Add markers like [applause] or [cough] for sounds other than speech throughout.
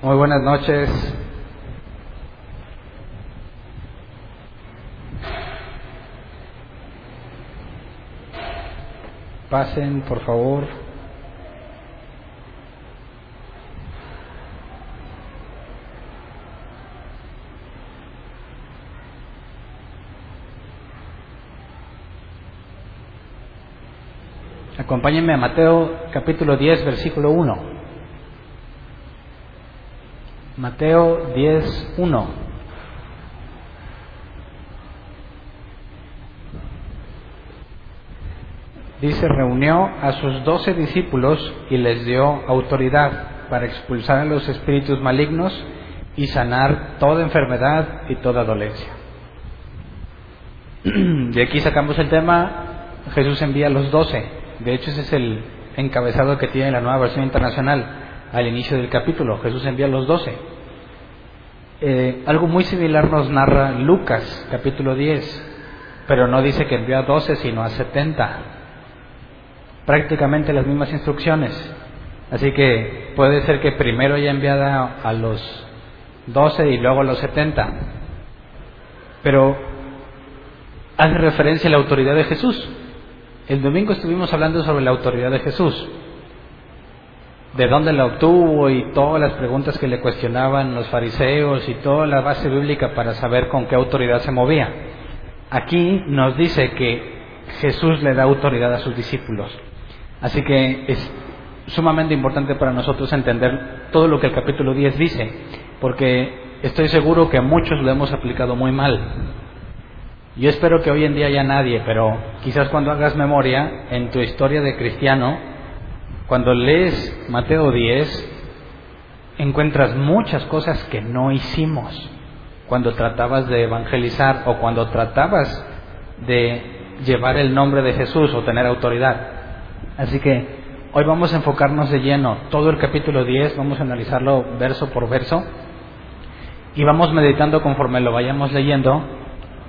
Muy buenas noches. Pasen, por favor. Acompáñenme a Mateo capítulo 10, versículo 1. Mateo 10, 1. Dice, reunió a sus doce discípulos y les dio autoridad para expulsar a los espíritus malignos y sanar toda enfermedad y toda dolencia. [clears throat] De aquí sacamos el tema, Jesús envía a los doce. De hecho, ese es el encabezado que tiene la nueva versión internacional al inicio del capítulo. Jesús envía a los doce. Eh, algo muy similar nos narra Lucas, capítulo 10, pero no dice que envió a doce, sino a setenta prácticamente las mismas instrucciones. Así que puede ser que primero haya enviado a los 12 y luego a los 70. Pero hace referencia a la autoridad de Jesús. El domingo estuvimos hablando sobre la autoridad de Jesús. De dónde la obtuvo y todas las preguntas que le cuestionaban los fariseos y toda la base bíblica para saber con qué autoridad se movía. Aquí nos dice que Jesús le da autoridad a sus discípulos. Así que es sumamente importante para nosotros entender todo lo que el capítulo 10 dice, porque estoy seguro que muchos lo hemos aplicado muy mal. Yo espero que hoy en día ya nadie, pero quizás cuando hagas memoria en tu historia de cristiano, cuando lees Mateo 10, encuentras muchas cosas que no hicimos cuando tratabas de evangelizar o cuando tratabas de llevar el nombre de Jesús o tener autoridad. Así que hoy vamos a enfocarnos de lleno todo el capítulo 10, vamos a analizarlo verso por verso y vamos meditando conforme lo vayamos leyendo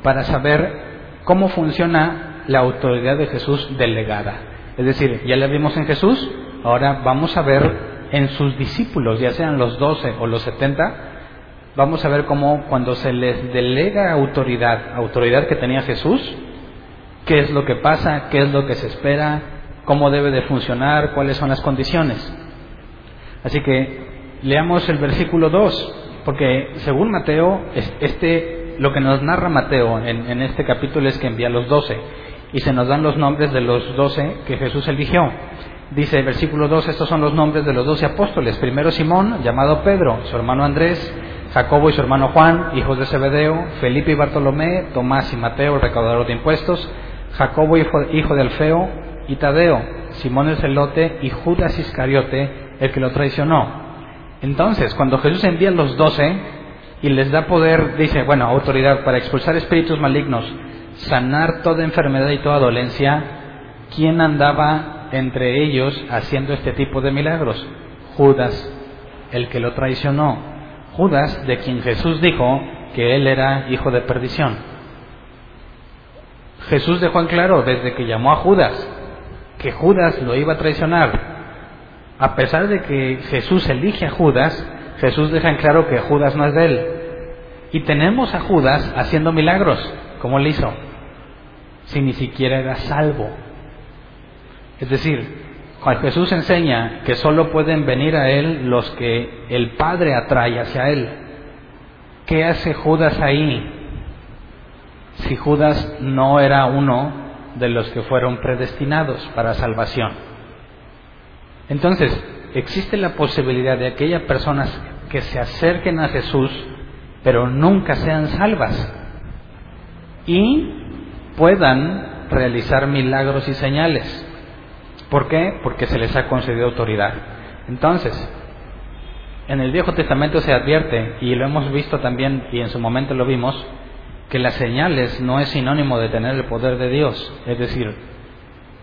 para saber cómo funciona la autoridad de Jesús delegada. Es decir, ya la vimos en Jesús, ahora vamos a ver en sus discípulos, ya sean los 12 o los 70, vamos a ver cómo cuando se les delega autoridad, autoridad que tenía Jesús, qué es lo que pasa, qué es lo que se espera, cómo debe de funcionar, cuáles son las condiciones. Así que leamos el versículo 2, porque según Mateo, este, lo que nos narra Mateo en, en este capítulo es que envía a los doce y se nos dan los nombres de los doce que Jesús eligió. Dice el versículo 2, estos son los nombres de los doce apóstoles. Primero Simón, llamado Pedro, su hermano Andrés, Jacobo y su hermano Juan, hijos de Zebedeo, Felipe y Bartolomé, Tomás y Mateo, recaudador de impuestos, Jacobo, hijo de Alfeo, y Tadeo, Simón el celote y Judas Iscariote, el que lo traicionó. Entonces, cuando Jesús envía a los doce y les da poder, dice, bueno, autoridad para expulsar espíritus malignos, sanar toda enfermedad y toda dolencia, ¿quién andaba entre ellos haciendo este tipo de milagros? Judas, el que lo traicionó. Judas, de quien Jesús dijo que él era hijo de perdición. Jesús dejó en claro desde que llamó a Judas que Judas lo iba a traicionar. A pesar de que Jesús elige a Judas, Jesús deja en claro que Judas no es de él. Y tenemos a Judas haciendo milagros, como le hizo, si ni siquiera era salvo. Es decir, cuando Jesús enseña que solo pueden venir a Él los que el Padre atrae hacia Él. ¿Qué hace Judas ahí? Si Judas no era uno de los que fueron predestinados para salvación. Entonces, existe la posibilidad de aquellas personas que se acerquen a Jesús, pero nunca sean salvas y puedan realizar milagros y señales. ¿Por qué? Porque se les ha concedido autoridad. Entonces, en el Viejo Testamento se advierte, y lo hemos visto también, y en su momento lo vimos, que las señales no es sinónimo de tener el poder de Dios. Es decir,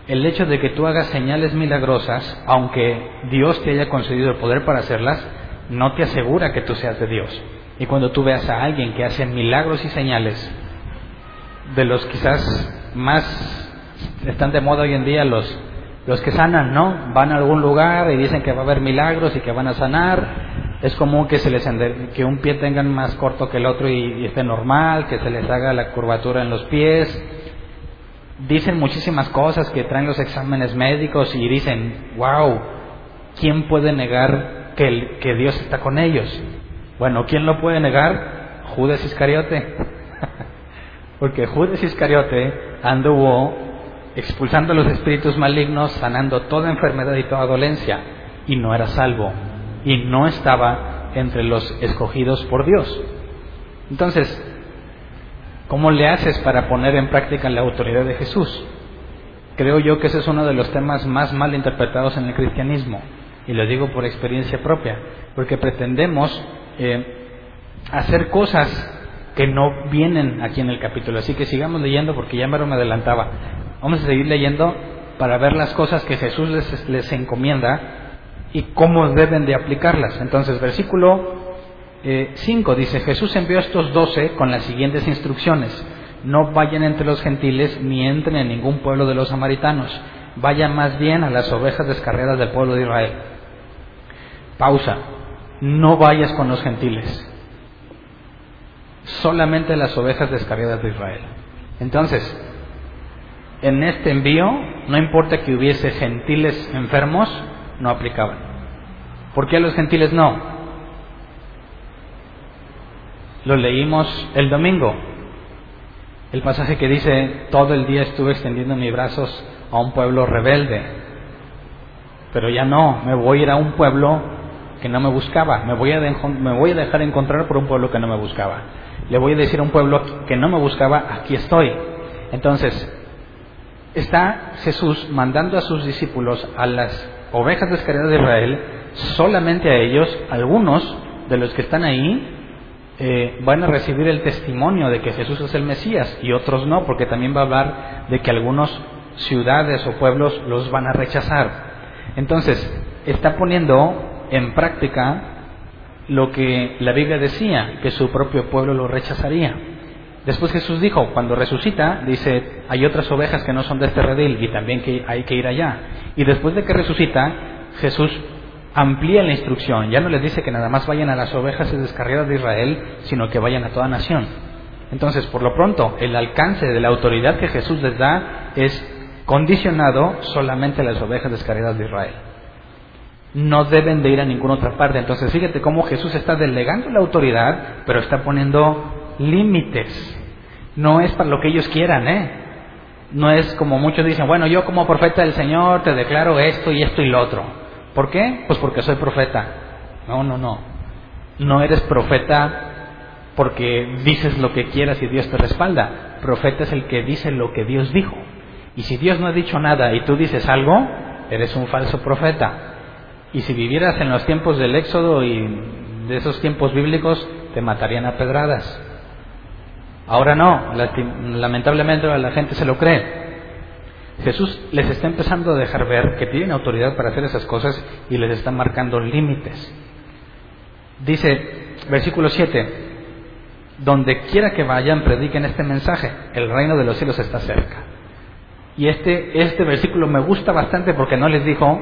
el hecho de que tú hagas señales milagrosas, aunque Dios te haya concedido el poder para hacerlas, no te asegura que tú seas de Dios. Y cuando tú veas a alguien que hace milagros y señales, de los quizás más están de moda hoy en día los los que sanan, ¿no? Van a algún lugar y dicen que va a haber milagros y que van a sanar Es común que, se les que un pie tengan más corto que el otro y, esté normal, que se les haga la curvatura en los pies. Dicen muchísimas cosas que traen los exámenes médicos y dicen, wow, ¿quién puede negar que, que Dios está con ellos? Bueno, ¿quién lo puede negar? Judas Iscariote. [laughs] Porque Judas Iscariote anduvo expulsando los espíritus malignos, sanando toda enfermedad y toda dolencia, y no era salvo, y no estaba entre los escogidos por Dios. Entonces, ¿cómo le haces para poner en práctica la autoridad de Jesús? Creo yo que ese es uno de los temas más mal interpretados en el cristianismo, y lo digo por experiencia propia, porque pretendemos eh, hacer cosas que no vienen aquí en el capítulo. Así que sigamos leyendo porque ya me adelantaba. Vamos a seguir leyendo para ver las cosas que Jesús les, les encomienda y cómo deben de aplicarlas. Entonces, versículo 5 eh, dice, Jesús envió a estos doce con las siguientes instrucciones. No vayan entre los gentiles ni entren en ningún pueblo de los samaritanos. Vayan más bien a las ovejas descarriadas del pueblo de Israel. Pausa. No vayas con los gentiles. Solamente las ovejas descarriadas de Israel. Entonces, en este envío, no importa que hubiese gentiles enfermos, no aplicaban. ¿Por qué a los gentiles no? Lo leímos el domingo. El pasaje que dice, todo el día estuve extendiendo mis brazos a un pueblo rebelde. Pero ya no, me voy a ir a un pueblo que no me buscaba. Me voy a, me voy a dejar encontrar por un pueblo que no me buscaba. Le voy a decir a un pueblo que no me buscaba, aquí estoy. Entonces, está Jesús mandando a sus discípulos, a las ovejas descarriadas de Israel, solamente a ellos, algunos de los que están ahí, eh, van a recibir el testimonio de que Jesús es el Mesías y otros no, porque también va a hablar de que algunos ciudades o pueblos los van a rechazar. Entonces, está poniendo en práctica lo que la Biblia decía, que su propio pueblo lo rechazaría. Después Jesús dijo, cuando resucita, dice, hay otras ovejas que no son de este redil y también que hay que ir allá. Y después de que resucita, Jesús amplía la instrucción. Ya no les dice que nada más vayan a las ovejas descarriadas de Israel, sino que vayan a toda nación. Entonces, por lo pronto, el alcance de la autoridad que Jesús les da es condicionado solamente a las ovejas descarriadas de Israel. No deben de ir a ninguna otra parte. Entonces, fíjate cómo Jesús está delegando la autoridad, pero está poniendo límites. No es para lo que ellos quieran, ¿eh? No es como muchos dicen, bueno, yo como profeta del Señor te declaro esto y esto y lo otro. ¿Por qué? Pues porque soy profeta. No, no, no. No eres profeta porque dices lo que quieras y Dios te respalda. Profeta es el que dice lo que Dios dijo. Y si Dios no ha dicho nada y tú dices algo, eres un falso profeta. Y si vivieras en los tiempos del Éxodo y de esos tiempos bíblicos, te matarían a pedradas. Ahora no, lamentablemente la gente se lo cree. Jesús les está empezando a dejar ver que tienen autoridad para hacer esas cosas y les está marcando límites. Dice, versículo 7, donde quiera que vayan, prediquen este mensaje, el reino de los cielos está cerca. Y este, este versículo me gusta bastante porque no les dijo,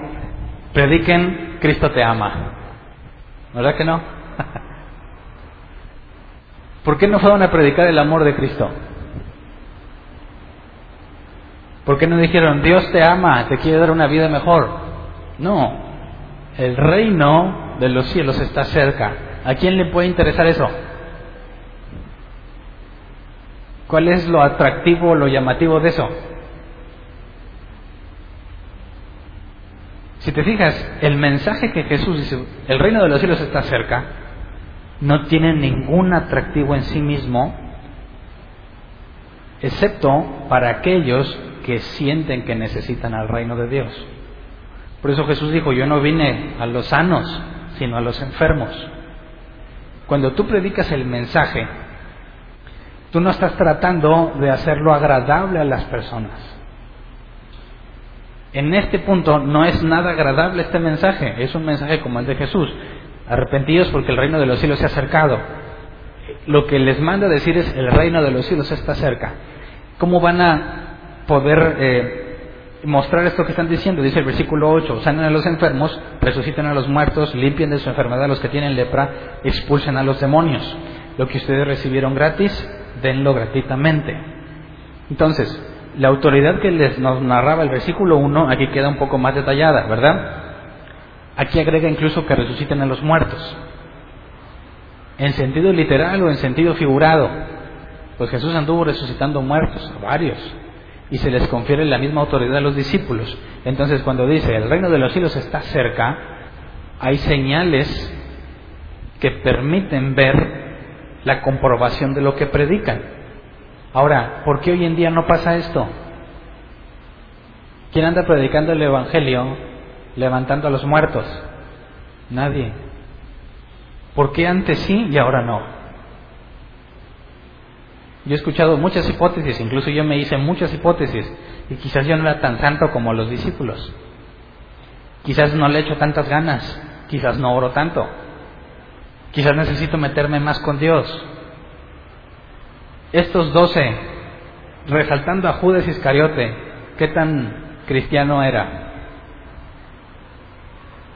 prediquen, Cristo te ama. ¿Verdad que no? [laughs] ¿Por qué no fueron a predicar el amor de Cristo? ¿Por qué no dijeron, Dios te ama, te quiere dar una vida mejor? No, el reino de los cielos está cerca. ¿A quién le puede interesar eso? ¿Cuál es lo atractivo, lo llamativo de eso? Si te fijas, el mensaje que Jesús dice, el reino de los cielos está cerca, no tiene ningún atractivo en sí mismo, excepto para aquellos que sienten que necesitan al reino de Dios. Por eso Jesús dijo, yo no vine a los sanos, sino a los enfermos. Cuando tú predicas el mensaje, tú no estás tratando de hacerlo agradable a las personas. En este punto no es nada agradable este mensaje, es un mensaje como el de Jesús arrepentidos porque el reino de los cielos se ha acercado. Lo que les manda decir es el reino de los cielos está cerca. ¿Cómo van a poder eh, mostrar esto que están diciendo. Dice el versículo 8, sanen a los enfermos, resuciten a los muertos, limpien de su enfermedad a los que tienen lepra, expulsen a los demonios. Lo que ustedes recibieron gratis, denlo gratuitamente. Entonces, la autoridad que les nos narraba el versículo 1 aquí queda un poco más detallada, ¿verdad? Aquí agrega incluso que resuciten a los muertos. En sentido literal o en sentido figurado. Pues Jesús anduvo resucitando muertos, a varios y se les confiere la misma autoridad a los discípulos. Entonces cuando dice el reino de los cielos está cerca, hay señales que permiten ver la comprobación de lo que predican. Ahora, ¿por qué hoy en día no pasa esto? ¿Quién anda predicando el Evangelio levantando a los muertos? Nadie. ¿Por qué antes sí y ahora no? Yo he escuchado muchas hipótesis, incluso yo me hice muchas hipótesis, y quizás yo no era tan santo como los discípulos. Quizás no le echo tantas ganas, quizás no oro tanto, quizás necesito meterme más con Dios. Estos doce, resaltando a Judas Iscariote, ¿qué tan cristiano era?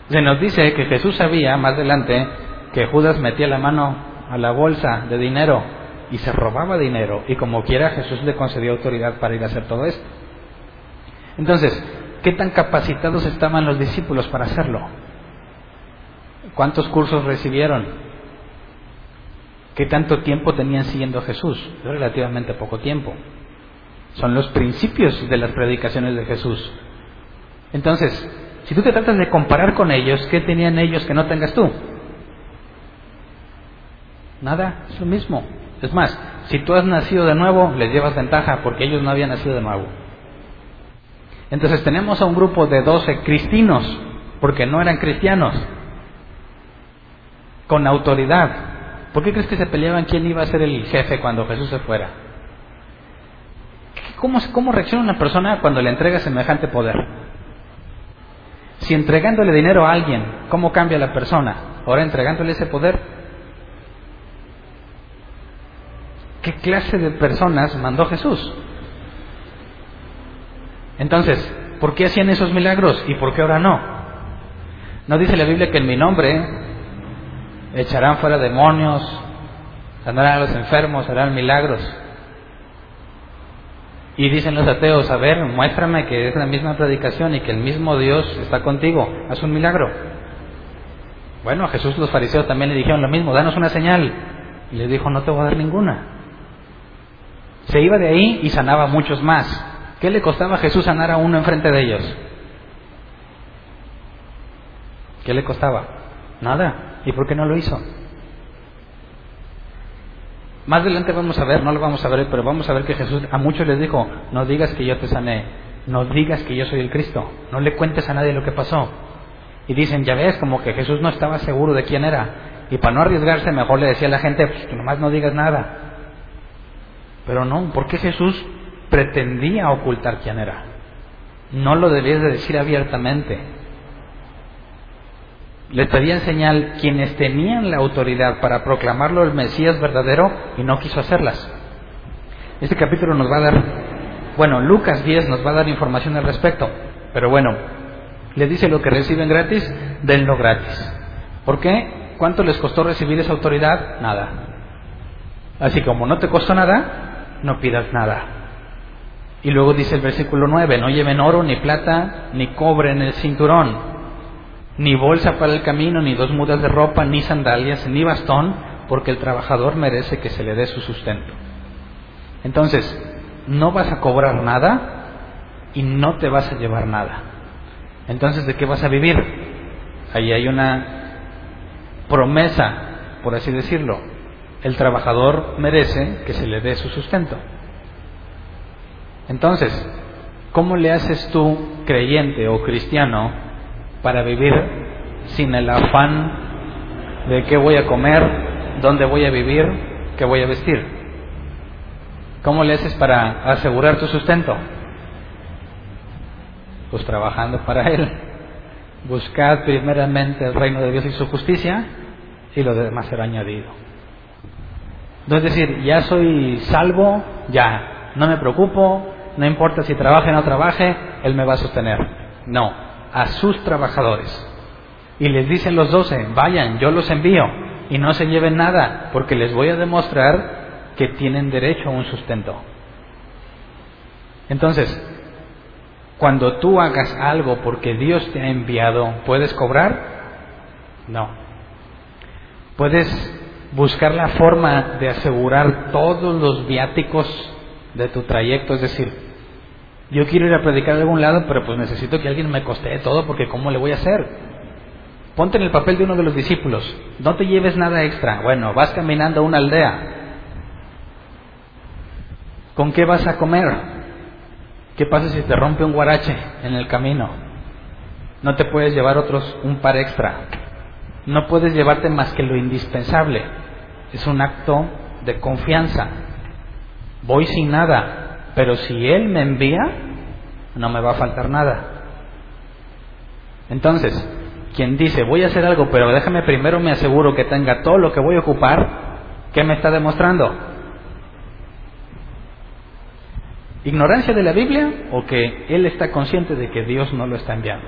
Se nos dice que Jesús sabía más adelante que Judas metía la mano a la bolsa de dinero y se robaba dinero y como quiera Jesús le concedió autoridad para ir a hacer todo esto. Entonces, ¿qué tan capacitados estaban los discípulos para hacerlo? ¿Cuántos cursos recibieron? ¿Qué tanto tiempo tenían siguiendo a Jesús? Relativamente poco tiempo. Son los principios de las predicaciones de Jesús. Entonces, si tú te tratas de comparar con ellos, ¿qué tenían ellos que no tengas tú? Nada, es lo mismo. Es más, si tú has nacido de nuevo, les llevas ventaja porque ellos no habían nacido de nuevo. Entonces tenemos a un grupo de doce cristinos, porque no eran cristianos, con autoridad. ¿Por qué crees que se peleaban quién iba a ser el jefe cuando Jesús se fuera? ¿Cómo, cómo reacciona una persona cuando le entrega semejante poder? Si entregándole dinero a alguien, ¿cómo cambia la persona? Ahora entregándole ese poder, ¿Qué clase de personas mandó Jesús? Entonces, ¿por qué hacían esos milagros y por qué ahora no? ¿No dice la Biblia que en mi nombre echarán fuera demonios, sanarán a los enfermos, harán milagros? Y dicen los ateos, a ver, muéstrame que es la misma predicación y que el mismo Dios está contigo, haz un milagro. Bueno, a Jesús los fariseos también le dijeron lo mismo, danos una señal. Y le dijo, no te voy a dar ninguna. Se iba de ahí y sanaba a muchos más. ¿Qué le costaba a Jesús sanar a uno enfrente de ellos? ¿Qué le costaba? Nada. ¿Y por qué no lo hizo? Más adelante vamos a ver, no lo vamos a ver, pero vamos a ver que Jesús a muchos les dijo, no digas que yo te sané, no digas que yo soy el Cristo, no le cuentes a nadie lo que pasó. Y dicen, ya ves, como que Jesús no estaba seguro de quién era. Y para no arriesgarse, mejor le decía a la gente, pues nomás no digas nada. Pero no, ¿por qué Jesús pretendía ocultar quién era? No lo debías de decir abiertamente. Le pedían señal quienes tenían la autoridad para proclamarlo el Mesías verdadero y no quiso hacerlas. Este capítulo nos va a dar, bueno, Lucas 10 nos va a dar información al respecto, pero bueno, le dice lo que reciben gratis, denlo gratis. ¿Por qué? ¿Cuánto les costó recibir esa autoridad? Nada. Así como no te costó nada, no pidas nada. Y luego dice el versículo 9, no lleven oro, ni plata, ni cobre en el cinturón, ni bolsa para el camino, ni dos mudas de ropa, ni sandalias, ni bastón, porque el trabajador merece que se le dé su sustento. Entonces, no vas a cobrar nada y no te vas a llevar nada. Entonces, ¿de qué vas a vivir? Ahí hay una promesa, por así decirlo, el trabajador merece que se le dé su sustento. Entonces, ¿cómo le haces tú, creyente o cristiano, para vivir sin el afán de qué voy a comer, dónde voy a vivir, qué voy a vestir? ¿Cómo le haces para asegurar tu sustento? Pues trabajando para Él. Buscad primeramente el reino de Dios y su justicia y lo demás será añadido. No es decir, ya soy salvo, ya, no me preocupo, no importa si trabaje o no trabaje, Él me va a sostener. No, a sus trabajadores. Y les dicen los doce, vayan, yo los envío y no se lleven nada, porque les voy a demostrar que tienen derecho a un sustento. Entonces, cuando tú hagas algo porque Dios te ha enviado, ¿puedes cobrar? No. ¿Puedes buscar la forma de asegurar todos los viáticos de tu trayecto? Es decir, yo quiero ir a predicar a algún lado, pero pues necesito que alguien me costee todo porque ¿cómo le voy a hacer? Ponte en el papel de uno de los discípulos. No te lleves nada extra. Bueno, vas caminando a una aldea. ¿Con qué vas a comer? ¿Qué pasa si te rompe un guarache en el camino? No te puedes llevar otros un par extra. No puedes llevarte más que lo indispensable. Es un acto de confianza. Voy sin nada, pero si Él me envía, no me va a faltar nada. Entonces, quien dice voy a hacer algo, pero déjame primero me aseguro que tenga todo lo que voy a ocupar, ¿qué me está demostrando? ¿Ignorancia de la Biblia o que él está consciente de que Dios no lo está enviando?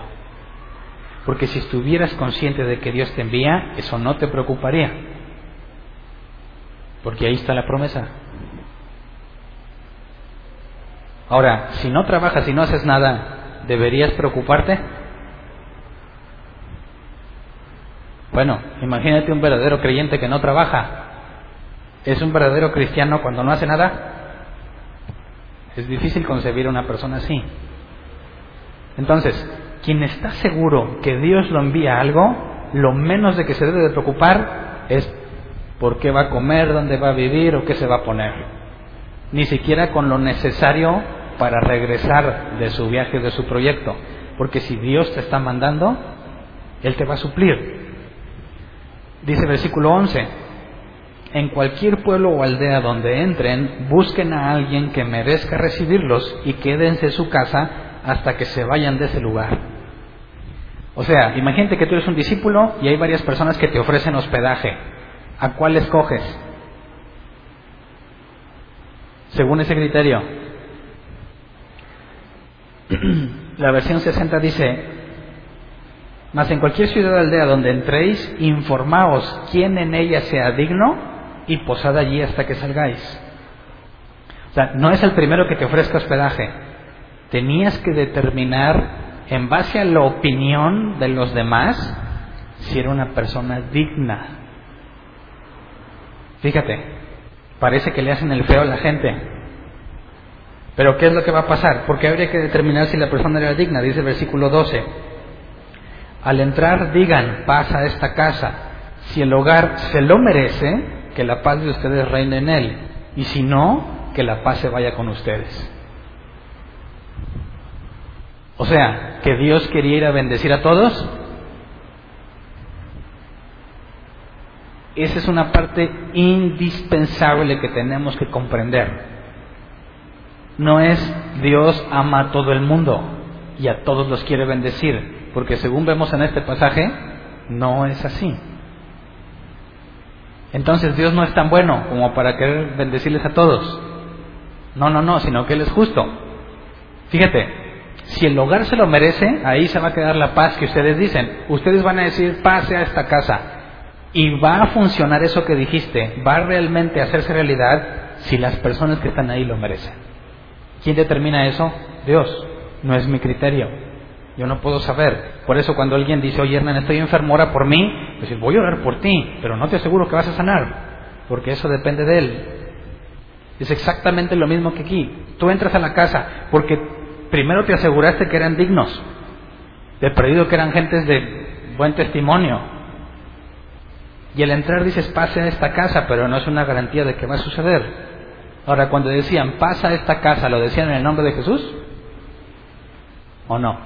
Porque si estuvieras consciente de que Dios te envía, eso no te preocuparía. Porque ahí está la promesa. Ahora, si no trabajas y no haces nada, ¿deberías preocuparte? Bueno, imagínate un verdadero creyente que no trabaja. ¿Es un verdadero cristiano cuando no hace nada? Es difícil concebir a una persona así. Entonces, quien está seguro que Dios lo envía algo, lo menos de que se debe de preocupar es por qué va a comer, dónde va a vivir o qué se va a poner. Ni siquiera con lo necesario para regresar de su viaje, de su proyecto. Porque si Dios te está mandando, Él te va a suplir. Dice versículo 11, en cualquier pueblo o aldea donde entren, busquen a alguien que merezca recibirlos y quédense en su casa hasta que se vayan de ese lugar. O sea, imagínate que tú eres un discípulo y hay varias personas que te ofrecen hospedaje. ¿A cuál escoges? Según ese criterio. [clears throat] La versión 60 dice, mas en cualquier ciudad o aldea donde entréis, informaos quién en ella sea digno y posad allí hasta que salgáis. O sea, no es el primero que te ofrezca hospedaje. Tenías que determinar, en base a la opinión de los demás, si era una persona digna. Fíjate, parece que le hacen el feo a la gente. Pero ¿qué es lo que va a pasar? Porque habría que determinar si la persona era digna, dice el versículo 12. Al entrar digan, paz a esta casa. Si el hogar se lo merece, que la paz de ustedes reine en él. Y si no, que la paz se vaya con ustedes. O sea, que Dios quería ir a bendecir a todos. Esa es una parte indispensable que tenemos que comprender. No es Dios ama a todo el mundo y a todos los quiere bendecir porque según vemos en este pasaje, no es así. Entonces Dios no es tan bueno como para querer bendecirles a todos. No, no, no, sino que Él es justo. Fíjate, si el hogar se lo merece, ahí se va a quedar la paz que ustedes dicen. Ustedes van a decir, pase a esta casa. Y va a funcionar eso que dijiste, va a realmente hacerse realidad si las personas que están ahí lo merecen. ¿Quién determina eso? Dios. No es mi criterio. Yo no puedo saber. Por eso cuando alguien dice, oye Hernán, estoy enfermo, ora por mí, pues voy a orar por ti, pero no te aseguro que vas a sanar, porque eso depende de él. Es exactamente lo mismo que aquí. Tú entras a la casa porque primero te aseguraste que eran dignos, de perdido que eran gentes de buen testimonio. Y al entrar dices, pase a esta casa, pero no es una garantía de que va a suceder. Ahora, cuando decían, pasa a esta casa, ¿lo decían en el nombre de Jesús? ¿O no?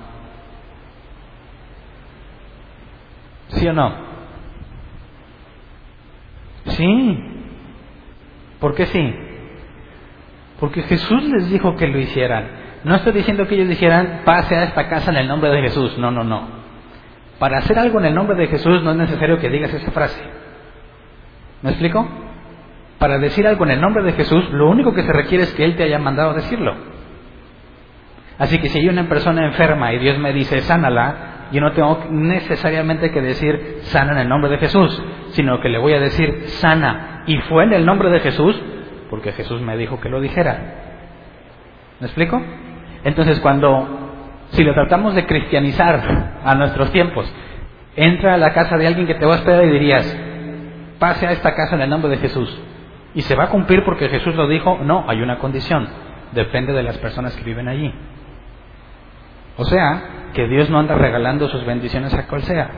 ¿Sí o no? Sí. ¿Por qué sí? Porque Jesús les dijo que lo hicieran. No estoy diciendo que ellos dijeran, pase a esta casa en el nombre de Jesús. No, no, no. Para hacer algo en el nombre de Jesús no es necesario que digas esa frase. ¿Me explico? Para decir algo en el nombre de Jesús, lo único que se requiere es que Él te haya mandado decirlo. Así que si hay una persona enferma y Dios me dice, sánala, yo no tengo necesariamente que decir, sana en el nombre de Jesús, sino que le voy a decir, sana. Y fue en el nombre de Jesús, porque Jesús me dijo que lo dijera. ¿Me explico? Entonces, cuando, si lo tratamos de cristianizar a nuestros tiempos, entra a la casa de alguien que te va a esperar y dirías, pase a esta casa en el nombre de Jesús. ¿Y se va a cumplir porque Jesús lo dijo? No, hay una condición. Depende de las personas que viven allí. O sea, que Dios no anda regalando sus bendiciones a cual sea,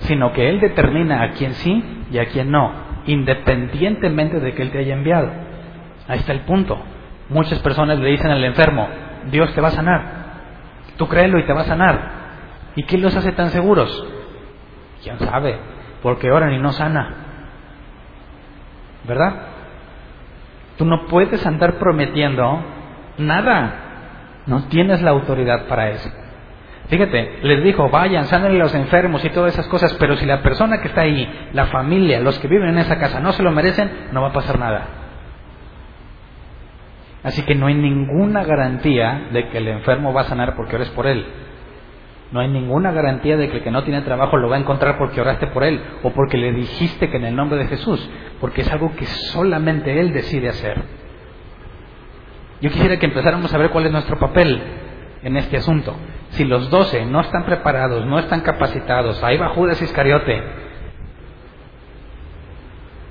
sino que Él determina a quién sí y a quién no, independientemente de que Él te haya enviado. Ahí está el punto. Muchas personas le dicen al enfermo, Dios te va a sanar. Tú créelo y te va a sanar. ¿Y qué los hace tan seguros? ¿Quién sabe? Porque oran y no sana. ¿Verdad? Tú no puedes andar prometiendo nada. No tienes la autoridad para eso. Fíjate, les dijo, vayan, sanen a los enfermos y todas esas cosas, pero si la persona que está ahí, la familia, los que viven en esa casa no se lo merecen, no va a pasar nada. Así que no hay ninguna garantía de que el enfermo va a sanar porque ores por él. No hay ninguna garantía de que el que no tiene trabajo lo va a encontrar porque oraste por él o porque le dijiste que en el nombre de Jesús, porque es algo que solamente él decide hacer. Yo quisiera que empezáramos a ver cuál es nuestro papel en este asunto. Si los doce no están preparados, no están capacitados, ahí va Judas Iscariote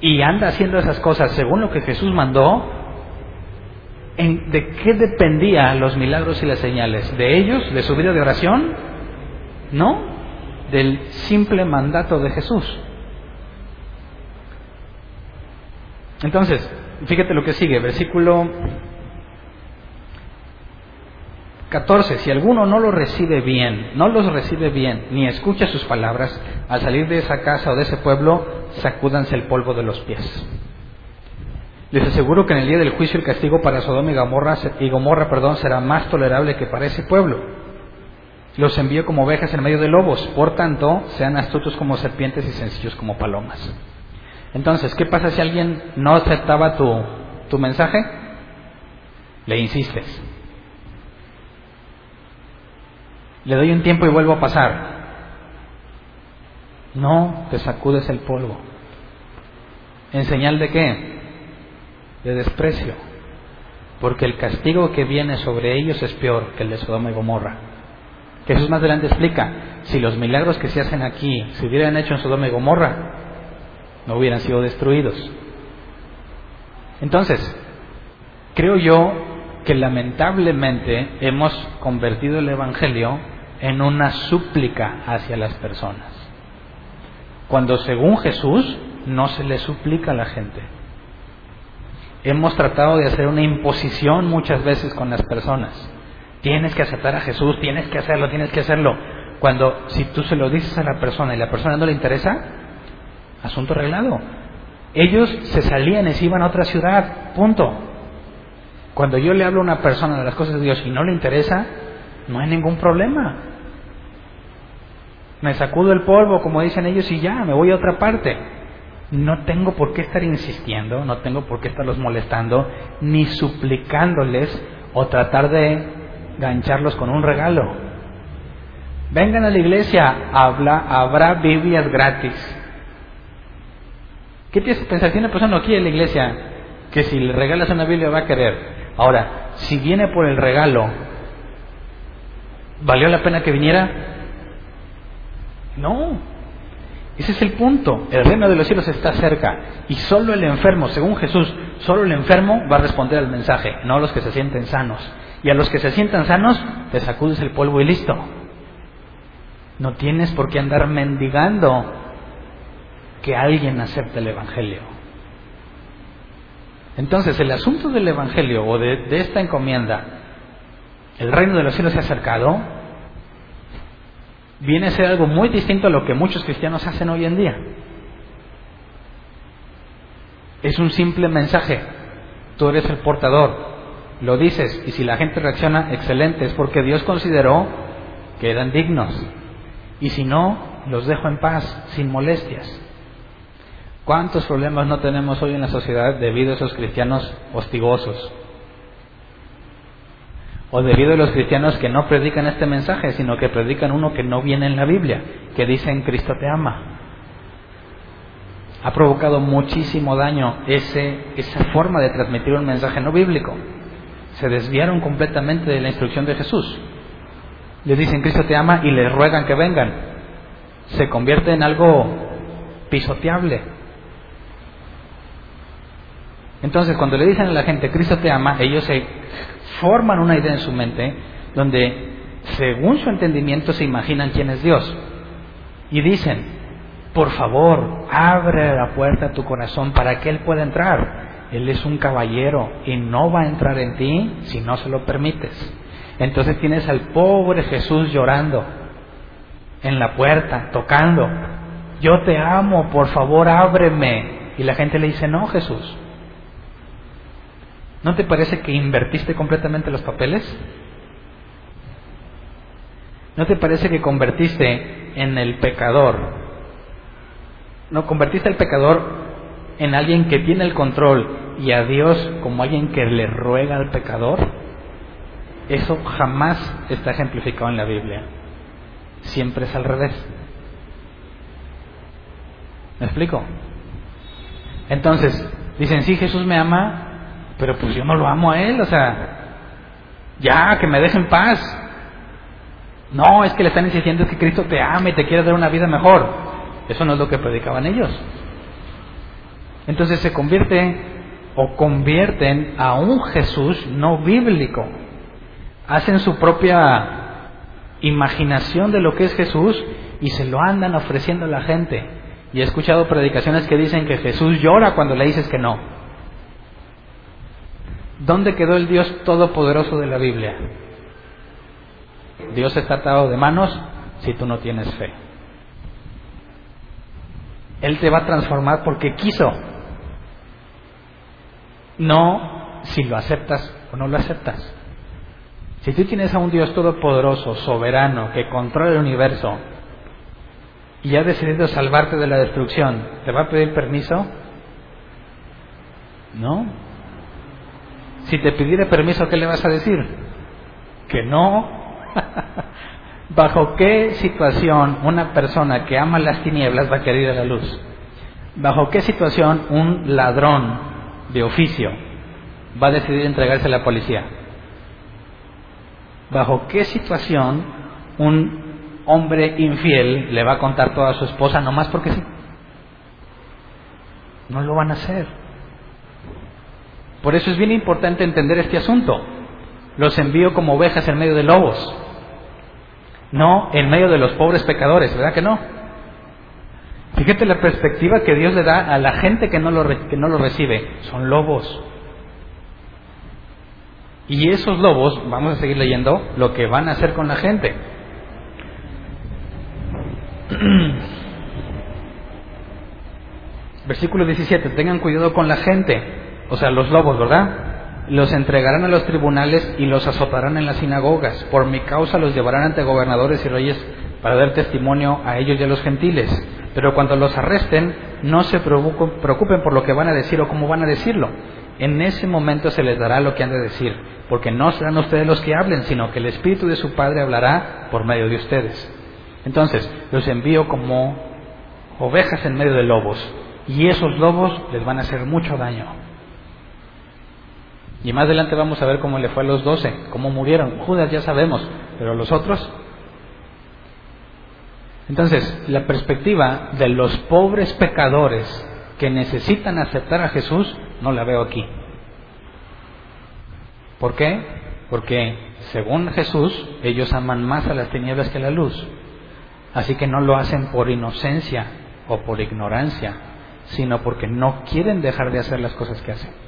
y anda haciendo esas cosas según lo que Jesús mandó, ¿de qué dependían los milagros y las señales? ¿De ellos? ¿De su vida de oración? No, del simple mandato de Jesús. Entonces, fíjate lo que sigue, versículo 14. Si alguno no lo recibe bien, no los recibe bien, ni escucha sus palabras, al salir de esa casa o de ese pueblo, sacúdanse el polvo de los pies. Les aseguro que en el día del juicio el castigo para Sodoma y Gomorra, y Gomorra perdón, será más tolerable que para ese pueblo. Los envío como ovejas en medio de lobos, por tanto, sean astutos como serpientes y sencillos como palomas. Entonces, ¿qué pasa si alguien no aceptaba tu, tu mensaje? Le insistes. Le doy un tiempo y vuelvo a pasar. No, te sacudes el polvo. ¿En señal de qué? De desprecio. Porque el castigo que viene sobre ellos es peor que el de Sodoma y Gomorra. Jesús más adelante explica, si los milagros que se hacen aquí se hubieran hecho en Sodoma y Gomorra, no hubieran sido destruidos. Entonces, creo yo que lamentablemente hemos convertido el Evangelio en una súplica hacia las personas. Cuando según Jesús no se le suplica a la gente. Hemos tratado de hacer una imposición muchas veces con las personas. Tienes que aceptar a Jesús, tienes que hacerlo, tienes que hacerlo. Cuando si tú se lo dices a la persona y la persona no le interesa, asunto arreglado. Ellos se salían y se iban a otra ciudad, punto. Cuando yo le hablo a una persona de las cosas de Dios y no le interesa, no hay ningún problema. Me sacudo el polvo, como dicen ellos, y ya, me voy a otra parte. No tengo por qué estar insistiendo, no tengo por qué estarlos molestando, ni suplicándoles o tratar de gancharlos con un regalo. Vengan a la iglesia, habla, habrá Biblias gratis. ¿Qué tienes que pensar? Tiene persona aquí en la iglesia que si le regalas una Biblia va a querer. Ahora, si viene por el regalo ¿Valió la pena que viniera? No. Ese es el punto. El reino de los cielos está cerca. Y solo el enfermo, según Jesús, solo el enfermo va a responder al mensaje, no los que se sienten sanos. Y a los que se sientan sanos, te sacudes el polvo y listo. No tienes por qué andar mendigando que alguien acepte el Evangelio. Entonces, el asunto del Evangelio o de, de esta encomienda el reino de los cielos se ha acercado, viene a ser algo muy distinto a lo que muchos cristianos hacen hoy en día. Es un simple mensaje. Tú eres el portador. Lo dices y si la gente reacciona, excelente, es porque Dios consideró que eran dignos. Y si no, los dejo en paz, sin molestias. ¿Cuántos problemas no tenemos hoy en la sociedad debido a esos cristianos hostigosos? o debido a los cristianos que no predican este mensaje, sino que predican uno que no viene en la Biblia, que dicen Cristo te ama. Ha provocado muchísimo daño ese, esa forma de transmitir un mensaje no bíblico. Se desviaron completamente de la instrucción de Jesús. Les dicen Cristo te ama y les ruegan que vengan. Se convierte en algo pisoteable. Entonces, cuando le dicen a la gente Cristo te ama, ellos se forman una idea en su mente donde, según su entendimiento, se imaginan quién es Dios. Y dicen, por favor, abre la puerta a tu corazón para que Él pueda entrar. Él es un caballero y no va a entrar en ti si no se lo permites. Entonces tienes al pobre Jesús llorando en la puerta, tocando. Yo te amo, por favor, ábreme. Y la gente le dice, no, Jesús, ¿No te parece que invertiste completamente los papeles? ¿No te parece que convertiste en el pecador? ¿No convertiste al pecador en alguien que tiene el control y a Dios como alguien que le ruega al pecador? Eso jamás está ejemplificado en la Biblia. Siempre es al revés. ¿Me explico? Entonces, dicen, sí, Jesús me ama, pero pues yo no lo amo a él, o sea, ya, que me deje en paz. No, es que le están insistiendo que Cristo te ama y te quiere dar una vida mejor. Eso no es lo que predicaban ellos. Entonces se convierte o convierten a un Jesús no bíblico. Hacen su propia imaginación de lo que es Jesús y se lo andan ofreciendo a la gente. Y he escuchado predicaciones que dicen que Jesús llora cuando le dices que no. ¿Dónde quedó el Dios todopoderoso de la Biblia? Dios está atado de manos si tú no tienes fe. Él te va a transformar porque quiso. No si lo aceptas o no lo aceptas. Si tú tienes a un Dios todopoderoso, soberano, que controla el universo y ha decidido salvarte de la destrucción, ¿te va a pedir permiso? No. Si te pidiera permiso, ¿qué le vas a decir? Que no. [laughs] ¿Bajo qué situación una persona que ama las tinieblas va a querer ir a la luz? ¿Bajo qué situación un ladrón de oficio va a decidir entregarse a la policía? ¿Bajo qué situación un hombre infiel le va a contar todo a su esposa nomás porque sí? No lo van a hacer. Por eso es bien importante entender este asunto. Los envío como ovejas en medio de lobos, no en medio de los pobres pecadores, ¿verdad que no? Fíjate la perspectiva que Dios le da a la gente que no lo, que no lo recibe. Son lobos. Y esos lobos, vamos a seguir leyendo, lo que van a hacer con la gente. [clears throat] Versículo 17, tengan cuidado con la gente o sea, los lobos, ¿verdad? Los entregarán a los tribunales y los azotarán en las sinagogas. Por mi causa los llevarán ante gobernadores y reyes para dar testimonio a ellos y a los gentiles. Pero cuando los arresten, no se preocupen por lo que van a decir o cómo van a decirlo. En ese momento se les dará lo que han de decir, porque no serán ustedes los que hablen, sino que el Espíritu de su Padre hablará por medio de ustedes. Entonces, los envío como ovejas en medio de lobos, y esos lobos les van a hacer mucho daño. Y más adelante vamos a ver cómo le fue a los doce, cómo murieron. Judas ya sabemos, pero los otros. Entonces, la perspectiva de los pobres pecadores que necesitan aceptar a Jesús, no la veo aquí. ¿Por qué? Porque según Jesús, ellos aman más a las tinieblas que a la luz. Así que no lo hacen por inocencia o por ignorancia, sino porque no quieren dejar de hacer las cosas que hacen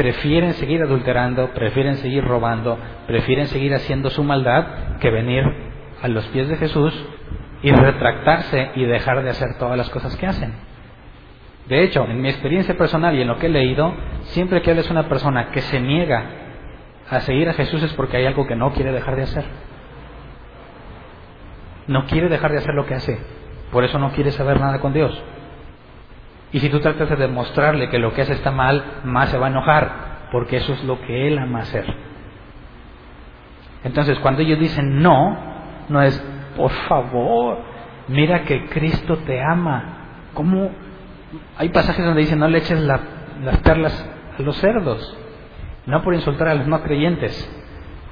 prefieren seguir adulterando, prefieren seguir robando, prefieren seguir haciendo su maldad que venir a los pies de Jesús y retractarse y dejar de hacer todas las cosas que hacen. De hecho, en mi experiencia personal y en lo que he leído, siempre que hables una persona que se niega a seguir a Jesús es porque hay algo que no quiere dejar de hacer. No quiere dejar de hacer lo que hace. Por eso no quiere saber nada con Dios. Y si tú tratas de demostrarle que lo que hace está mal, más se va a enojar, porque eso es lo que él ama hacer. Entonces, cuando ellos dicen no, no es, por favor, mira que Cristo te ama. ¿Cómo? Hay pasajes donde dicen, no le eches las perlas a los cerdos. No por insultar a los no creyentes,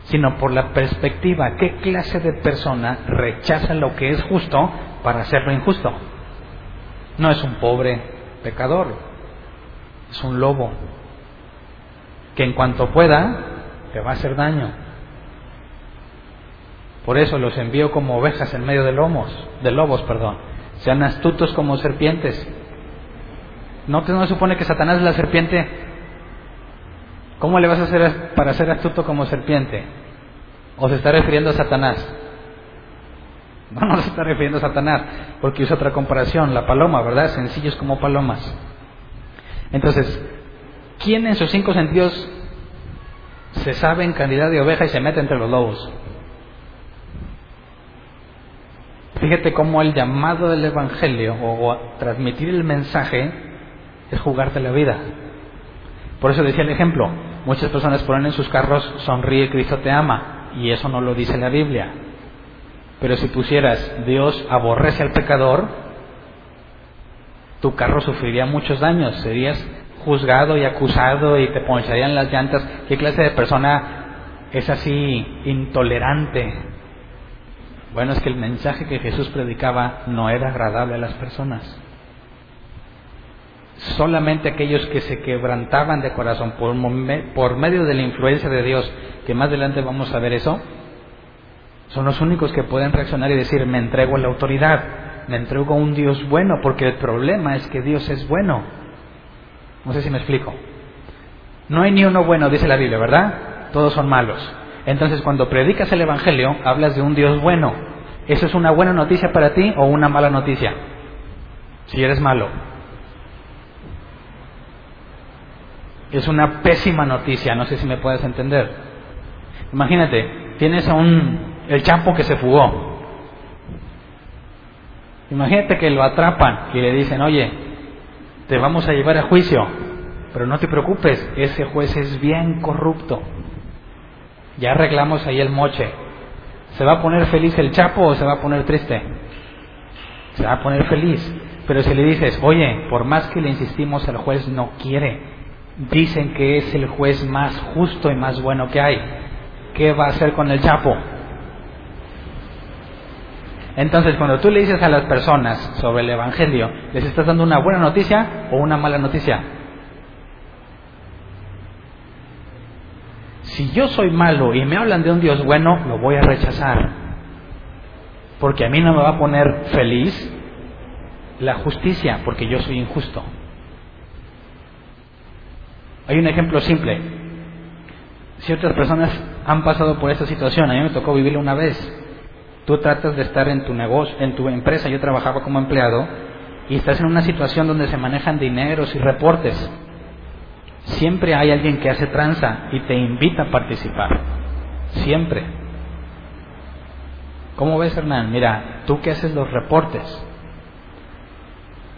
sino por la perspectiva. ¿Qué clase de persona rechaza lo que es justo para hacerlo injusto? No es un pobre pecador, es un lobo que en cuanto pueda te va a hacer daño. Por eso los envío como ovejas en medio de lomos, de lobos, perdón. Sean astutos como serpientes. ¿No, ¿No supone que Satanás es la serpiente? ¿Cómo le vas a hacer para ser astuto como serpiente? ¿O se está refiriendo a Satanás? No, [laughs] no se está refiriendo a Satanás, porque usa otra comparación, la paloma, ¿verdad? Sencillos como palomas. Entonces, ¿quién en sus cinco sentidos se sabe en calidad de oveja y se mete entre los lobos? Fíjate cómo el llamado del Evangelio o, transmitir el mensaje es jugarte la vida. Por eso decía el ejemplo, muchas personas ponen en sus carros, sonríe, Cristo te ama, y eso no lo dice la Biblia. Pero si pusieras, Dios aborrece al pecador, tu carro sufriría muchos daños, serías juzgado y acusado y te poncharían las llantas. ¿Qué clase de persona es así intolerante? Bueno, es que el mensaje que Jesús predicaba no era agradable a las personas. Solamente aquellos que se quebrantaban de corazón por, medio de la influencia de Dios, que más adelante vamos a ver eso, son los únicos que pueden reaccionar y decir, me entrego a la autoridad, me entrego a un Dios bueno, porque el problema es que Dios es bueno. No sé si me explico. No hay ni uno bueno, dice la Biblia, ¿verdad? Todos son malos. Entonces, cuando predicas el Evangelio, hablas de un Dios bueno. ¿Eso es una buena noticia para ti o una mala noticia? Si eres malo. Es una pésima noticia, no sé si me puedes entender. Imagínate, tienes a un el champo que se fugó. Imagínate que lo atrapan y le dicen, oye, te vamos a llevar a juicio, pero no te preocupes, ese juez es bien corrupto. Ya arreglamos ahí el moche. ¿Se va a poner feliz el chapo o se va a poner triste? Se va a poner feliz. Pero si le dices, oye, por más que le insistimos, el juez no quiere. Dicen que es el juez más justo y más bueno que hay. ¿Qué va a hacer con el chapo? Entonces, cuando tú le dices a las personas sobre el Evangelio, ¿les estás dando una buena noticia o una mala noticia? Si yo soy malo y me hablan de un Dios bueno, lo voy a rechazar. Porque a mí no me va a poner feliz la justicia, porque yo soy injusto. Hay un ejemplo simple. Ciertas personas han pasado por esta situación, a mí me tocó vivirlo una vez. Tú tratas de estar en tu negocio, en tu empresa, yo trabajaba como empleado, y estás en una situación donde se manejan dineros y reportes. Siempre hay alguien que hace tranza y te invita a participar. Siempre. ¿Cómo ves, Hernán? Mira, tú que haces los reportes,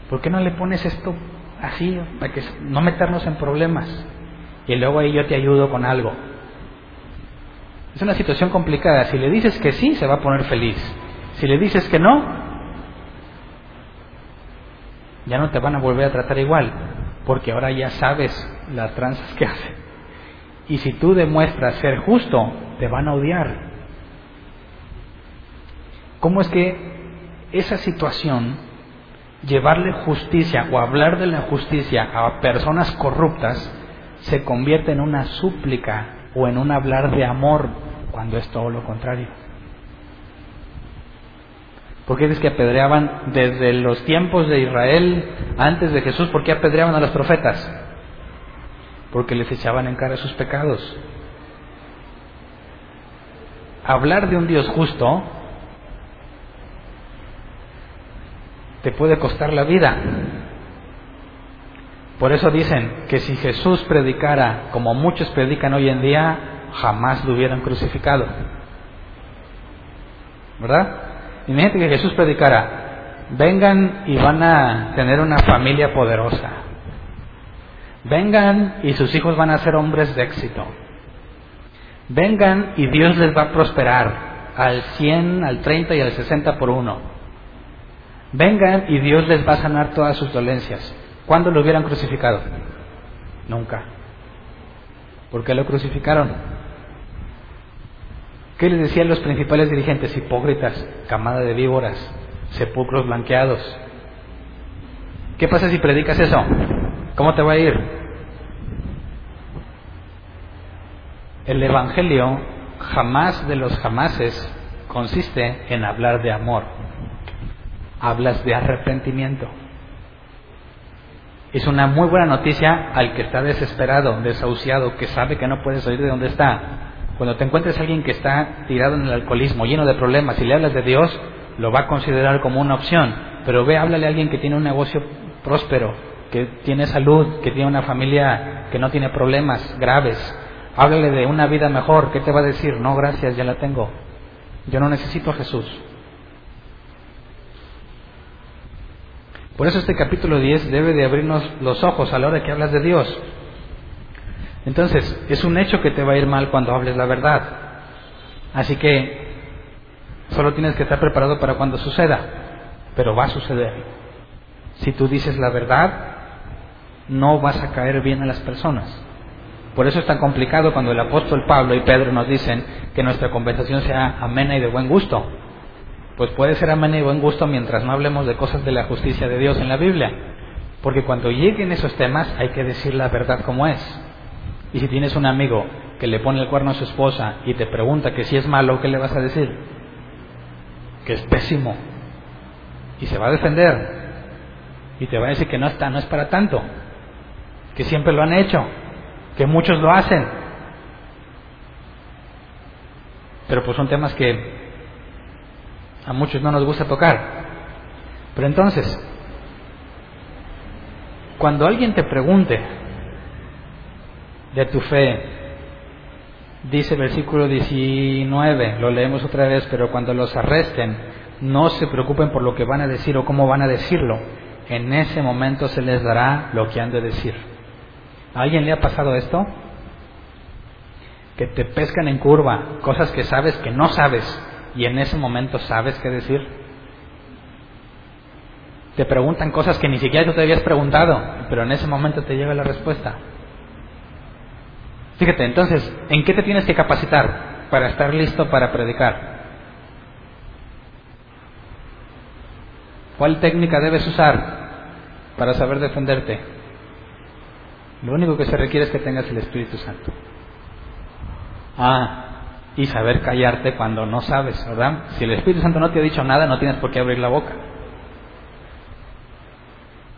¿por qué no le pones esto así, para que no meternos en problemas? Y luego ahí yo te ayudo con algo. Es una situación complicada. Si le dices que sí, se va a poner feliz. Si le dices que no, ya no te van a volver a tratar igual, porque ahora ya sabes las tranzas que hace. Y si tú demuestras ser justo, te van a odiar. ¿Cómo es que esa situación, llevarle justicia o hablar de la justicia a personas corruptas, se convierte en una súplica o en un hablar de amor cuando es todo lo contrario. ¿Por qué es que apedreaban desde los tiempos de Israel, antes de Jesús? ¿Por qué apedreaban a los profetas? Porque les echaban en cara sus pecados. Hablar de un Dios justo te puede costar la vida. Por eso dicen que si Jesús predicara como muchos predican hoy en día, jamás lo hubieran crucificado. ¿Verdad? Imagínate que Jesús predicara, vengan y van a tener una familia poderosa. Vengan y sus hijos van a ser hombres de éxito. Vengan y Dios les va a prosperar al 100, al 30 y al 60 por uno. Vengan y Dios les va a sanar todas sus dolencias. ¿Cuándo lo hubieran crucificado? Nunca. ¿Por qué lo crucificaron? ¿Qué les decían los principales dirigentes? Hipócritas, camada de víboras, sepulcros blanqueados. ¿Qué pasa si predicas eso? ¿Cómo te va a ir? El Evangelio jamás de los jamases consiste en hablar de amor. Hablas de arrepentimiento. Es una muy buena noticia al que está desesperado, desahuciado, que sabe que no puede salir de donde está. Cuando te encuentres a alguien que está tirado en el alcoholismo, lleno de problemas, y le hablas de Dios, lo va a considerar como una opción. Pero ve, háblale a alguien que tiene un negocio próspero, que tiene salud, que tiene una familia que no tiene problemas graves, Háblale de una vida mejor. ¿Qué te va a decir? No, gracias, ya la tengo. Yo no necesito a Jesús. Por eso este capítulo 10 debe de abrirnos los ojos a la hora que hablas de Dios. Entonces, es un hecho que te va a ir mal cuando hables la verdad. Así que solo tienes que estar preparado para cuando suceda. Pero va a suceder. Si tú dices la verdad, no vas a caer bien a las personas. Por eso es tan complicado cuando el apóstol Pablo y Pedro nos dicen que nuestra conversación sea amena y de buen gusto. Pues puede ser amena y buen gusto mientras no hablemos de cosas de la justicia de Dios en la Biblia. Porque cuando lleguen esos temas hay que decir la verdad como es. Y si tienes un amigo que le pone el cuerno a su esposa y te pregunta que si es malo, ¿qué le vas a decir? Que es pésimo. Y se va a defender. Y te va a decir que no está, no es para tanto. Que siempre lo han hecho que muchos lo hacen. Pero pues son temas que a muchos no nos gusta tocar. Pero entonces, cuando alguien te pregunte de tu fe, dice versículo 19, lo leemos otra vez, pero cuando los arresten, no se preocupen por lo que van a decir o cómo van a decirlo. En ese momento se les dará lo que han de decir. ¿A alguien le ha pasado esto? Que te pescan en curva, cosas que sabes que no sabes y en ese momento sabes qué decir. Te preguntan cosas que ni siquiera tú te habías preguntado, pero en ese momento te llega la respuesta. Fíjate, entonces, ¿en qué te tienes que capacitar para estar listo para predicar? ¿Cuál técnica debes usar para saber defenderte? Lo único que se requiere es que tengas el Espíritu Santo. Ah, y saber callarte cuando no sabes, ¿verdad? Si el Espíritu Santo no te ha dicho nada, no tienes por qué abrir la boca.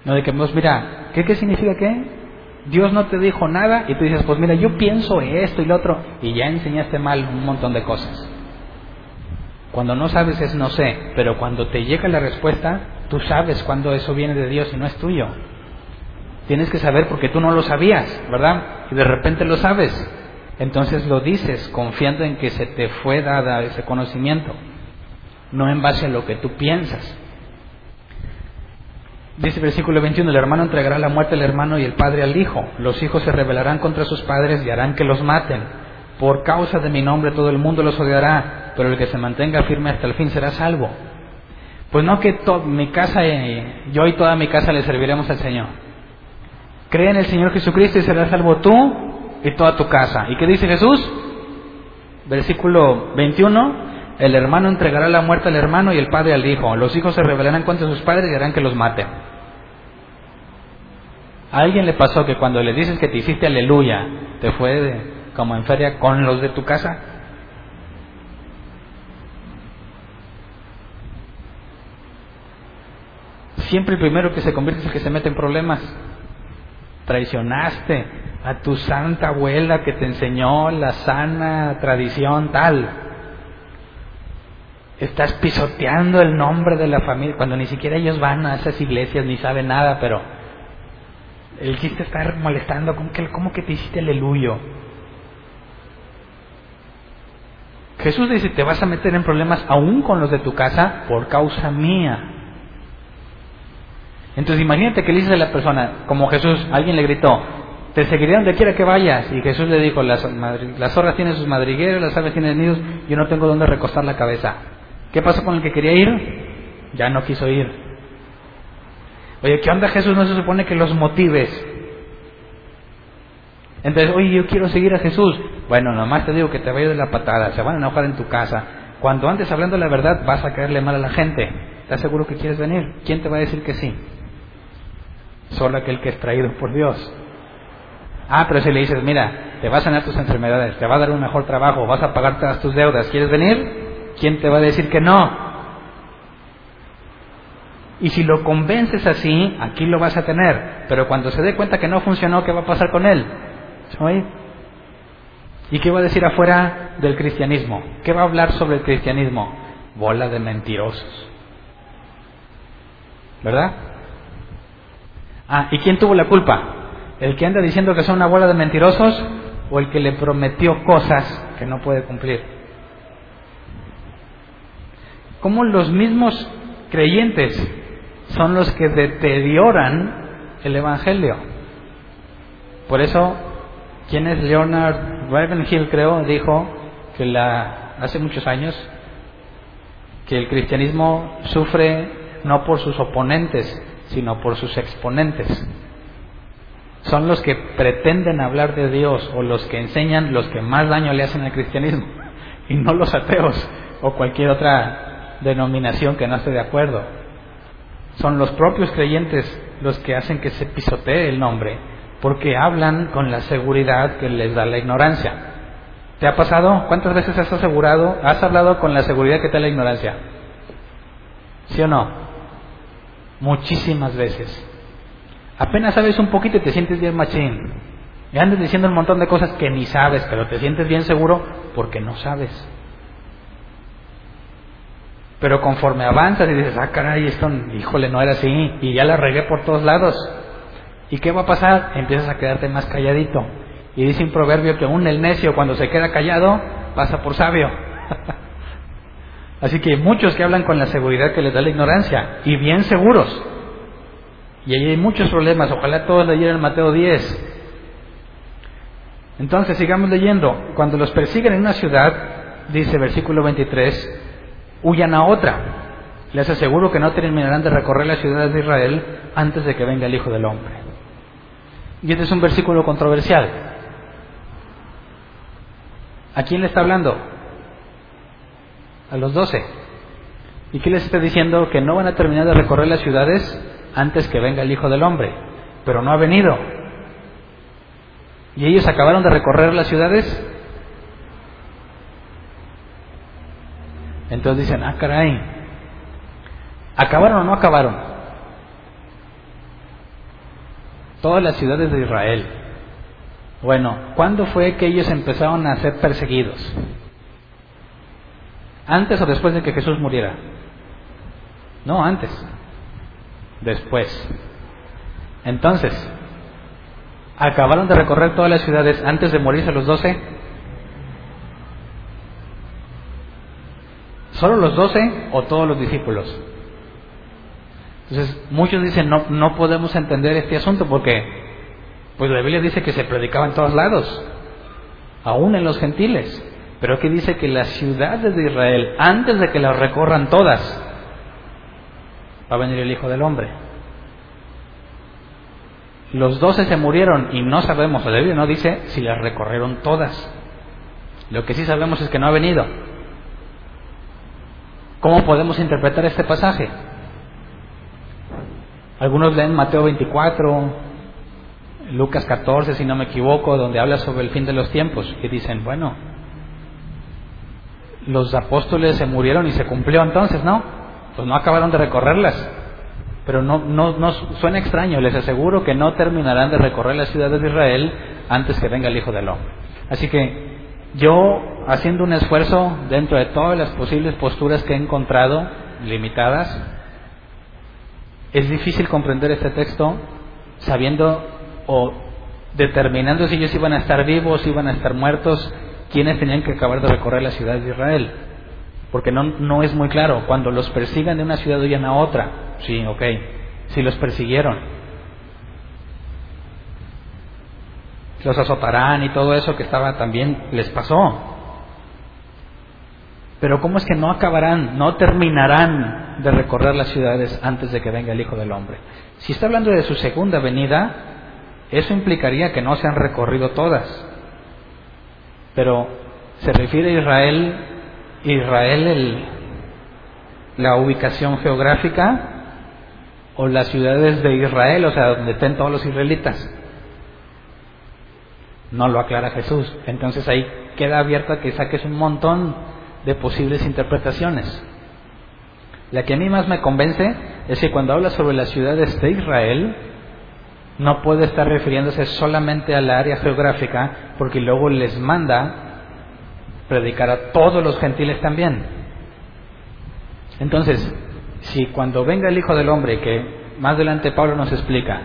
No de que, pues mira, ¿qué, qué significa qué? Dios no te dijo nada y tú dices, pues mira, yo pienso esto y lo otro, y ya enseñaste mal un montón de cosas. Cuando no sabes es no sé, pero cuando te llega la respuesta, tú sabes cuando eso viene de Dios y no es tuyo. Tienes que saber porque tú no lo sabías, ¿verdad? Y de repente lo sabes. Entonces lo dices confiando en que se te fue dada ese conocimiento, no en base a lo que tú piensas. Dice versículo 21, el hermano entregará la muerte al hermano y el padre al hijo. Los hijos se rebelarán contra sus padres y harán que los maten. Por causa de mi nombre todo el mundo los odiará, pero el que se mantenga firme hasta el fin será salvo. Pues no que mi casa, eh, yo y toda mi casa le serviremos al Señor. Cree en el Señor Jesucristo y serás salvo tú y toda tu casa. ¿Y qué dice Jesús? Versículo 21. El hermano entregará la muerte al hermano y el padre al hijo. Los hijos se rebelarán contra sus padres y harán que los maten. ¿A alguien le pasó que cuando le dices que te hiciste aleluya, te fue como en feria con los de tu casa? Siempre el primero que se convierte es el que se mete en problemas traicionaste a tu santa abuela que te enseñó la sana tradición tal. Estás pisoteando el nombre de la familia cuando ni siquiera ellos van a esas iglesias ni saben nada, pero el chiste está molestando, ¿cómo que, cómo que te hiciste aleluyo? Jesús dice, te vas a meter en problemas aún con los de tu casa por causa mía. Entonces imagínate que le dices a la persona, como Jesús, alguien le gritó, te seguiré donde quiera que vayas. Y Jesús le dijo, las, zorras tienen sus madrigueros, las aves tienen nidos, yo no tengo donde recostar la cabeza. ¿Qué pasó con el que quería ir? Ya no quiso ir. Oye, ¿qué onda Jesús? No se supone que los motives. Entonces, oye, yo quiero seguir a Jesús. Bueno, nomás te digo que te vaya de la patada, se van a enojar en tu casa. Cuando antes hablando la verdad vas a caerle mal a la gente. ¿Estás seguro que quieres venir? ¿Quién te va a decir que sí? Solo aquel que es traído por Dios. Ah, pero si le dices, mira, te vas a sanar tus enfermedades, te va a dar un mejor trabajo, vas a pagar todas tus deudas, ¿quieres venir? ¿Quién te va a decir que no? Y si lo convences así, aquí lo vas a tener. Pero cuando se dé cuenta que no funcionó, ¿qué va a pasar con él? ¿Y qué va a decir afuera del cristianismo? ¿Qué va a hablar sobre el cristianismo? Bola de mentirosos. ¿Verdad? Ah, ¿y quién tuvo la culpa? ¿El que anda diciendo que son una bola de mentirosos o el que le prometió cosas que no puede cumplir? ¿Cómo los mismos creyentes son los que deterioran el Evangelio? Por eso, ¿quién es Leonard Ravenhill, creo, dijo que la, hace muchos años que el cristianismo sufre no por sus oponentes, sino por sus exponentes son los que pretenden hablar de Dios o los que enseñan los que más daño le hacen al cristianismo [laughs] y no los ateos o cualquier otra denominación que no esté de acuerdo. Son los propios creyentes los que hacen que se pisotee el nombre porque hablan con la seguridad que les da la ignorancia. ¿Te ha pasado? ¿Cuántas veces has asegurado, has hablado con la seguridad que te da la ignorancia? ¿Sí o no? Muchísimas veces. Apenas sabes un poquito y te sientes bien machín. Y andas diciendo un montón de cosas que ni sabes, pero te sientes bien seguro porque no sabes. Pero conforme avanzas y dices, ah, caray, esto, híjole, no era así, y ya la regué por todos lados. ¿Y qué va a pasar? Empiezas a quedarte más calladito. Y dice un proverbio que aún el necio cuando se queda callado pasa por sabio. [laughs] Así que muchos que hablan con la seguridad que les da la ignorancia, y bien seguros, y ahí hay muchos problemas. Ojalá todos leyeran Mateo 10. Entonces, sigamos leyendo. Cuando los persiguen en una ciudad, dice versículo 23, huyan a otra. Les aseguro que no terminarán de recorrer las ciudades de Israel antes de que venga el Hijo del Hombre. Y este es un versículo controversial. ¿A quién le está hablando? A los doce. ¿Y qué les está diciendo? Que no van a terminar de recorrer las ciudades antes que venga el Hijo del Hombre, pero no ha venido. Y ellos acabaron de recorrer las ciudades. Entonces dicen, ah, caray, ¿acabaron o no acabaron? Todas las ciudades de Israel. Bueno, ¿cuándo fue que ellos empezaron a ser perseguidos? ¿Antes o después de que Jesús muriera? No, antes después. Entonces, ¿acabaron de recorrer todas las ciudades antes de morirse los doce? ¿Solo los doce o todos los discípulos? Entonces, muchos dicen, no, no podemos entender este asunto porque, pues la Biblia dice que se predicaba en todos lados, aún en los gentiles, pero aquí dice que las ciudades de Israel, antes de que las recorran todas, va a venir el Hijo del Hombre. Los doce se murieron y no sabemos, la Biblia no dice si las recorrieron todas. Lo que sí sabemos es que no ha venido. ¿Cómo podemos interpretar este pasaje? Algunos leen Mateo 24, Lucas 14, si no me equivoco, donde habla sobre el fin de los tiempos, y dicen, bueno, los apóstoles se murieron y se cumplió entonces, ¿no? pues no acabaron de recorrerlas. Pero no, no, no suena extraño, les aseguro que no terminarán de recorrer las ciudades de Israel antes que venga el Hijo del Hombre. Así que yo, haciendo un esfuerzo dentro de todas las posibles posturas que he encontrado, limitadas, es difícil comprender este texto sabiendo o determinando si ellos iban a estar vivos, iban a estar muertos, quienes tenían que acabar de recorrer las ciudades de Israel porque no, no es muy claro. Cuando los persigan de una ciudad huyan a otra. Sí, ok. Si los persiguieron. los azotarán y todo eso que estaba también les pasó. Pero ¿cómo es que no acabarán, no terminarán de recorrer las ciudades antes de que venga el Hijo del Hombre? Si está hablando de su segunda venida, eso implicaría que no se han recorrido todas. Pero se refiere a Israel, Israel el, la ubicación geográfica o las ciudades de Israel, o sea, donde estén todos los israelitas. No lo aclara Jesús. Entonces ahí queda abierto a que saques un montón de posibles interpretaciones. La que a mí más me convence es que cuando habla sobre las ciudades de Israel, no puede estar refiriéndose solamente a la área geográfica, porque luego les manda predicar a todos los gentiles también. Entonces, si cuando venga el Hijo del Hombre, que más adelante Pablo nos explica,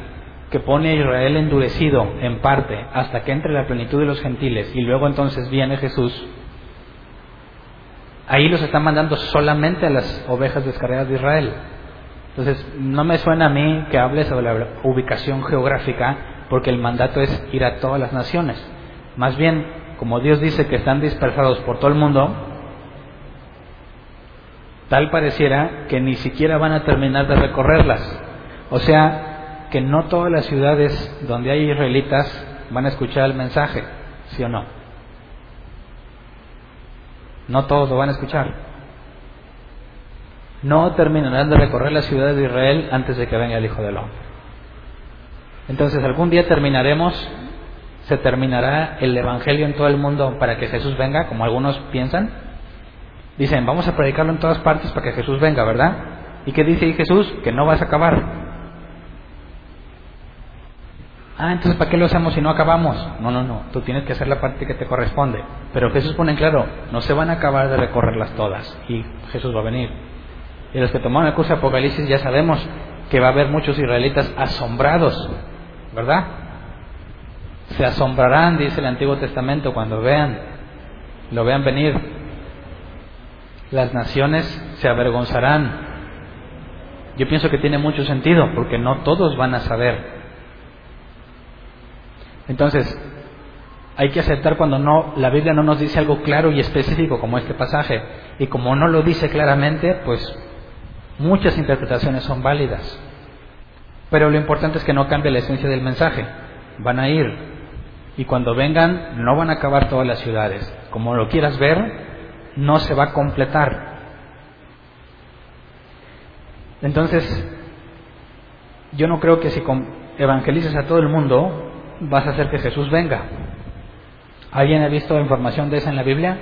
que pone a Israel endurecido en parte hasta que entre la plenitud de los gentiles y luego entonces viene Jesús, ahí los están mandando solamente a las ovejas descargadas de Israel. Entonces, no me suena a mí que hable sobre la ubicación geográfica, porque el mandato es ir a todas las naciones. Más bien, como Dios dice que están dispersados por todo el mundo, tal pareciera que ni siquiera van a terminar de recorrerlas. O sea, que no todas las ciudades donde hay israelitas van a escuchar el mensaje, ¿sí o no? No todos lo van a escuchar. No terminarán de recorrer la ciudad de Israel antes de que venga el Hijo del Hombre. Entonces algún día terminaremos, se terminará el Evangelio en todo el mundo para que Jesús venga, como algunos piensan. Dicen, vamos a predicarlo en todas partes para que Jesús venga, ¿verdad? ¿Y qué dice Jesús? Que no vas a acabar. Ah, entonces ¿para qué lo hacemos si no acabamos? No, no, no, tú tienes que hacer la parte que te corresponde. Pero Jesús pone en claro, no se van a acabar de recorrerlas todas y Jesús va a venir. Y los que tomaron el curso de Apocalipsis ya sabemos que va a haber muchos israelitas asombrados, ¿verdad? Se asombrarán, dice el Antiguo Testamento, cuando vean, lo vean venir. Las naciones se avergonzarán. Yo pienso que tiene mucho sentido, porque no todos van a saber entonces, hay que aceptar cuando no la Biblia no nos dice algo claro y específico como este pasaje y como no lo dice claramente, pues muchas interpretaciones son válidas. Pero lo importante es que no cambie la esencia del mensaje. Van a ir y cuando vengan no van a acabar todas las ciudades. Como lo quieras ver, no se va a completar. Entonces, yo no creo que si evangelices a todo el mundo, vas a hacer que Jesús venga. ¿Alguien ha visto información de esa en la Biblia?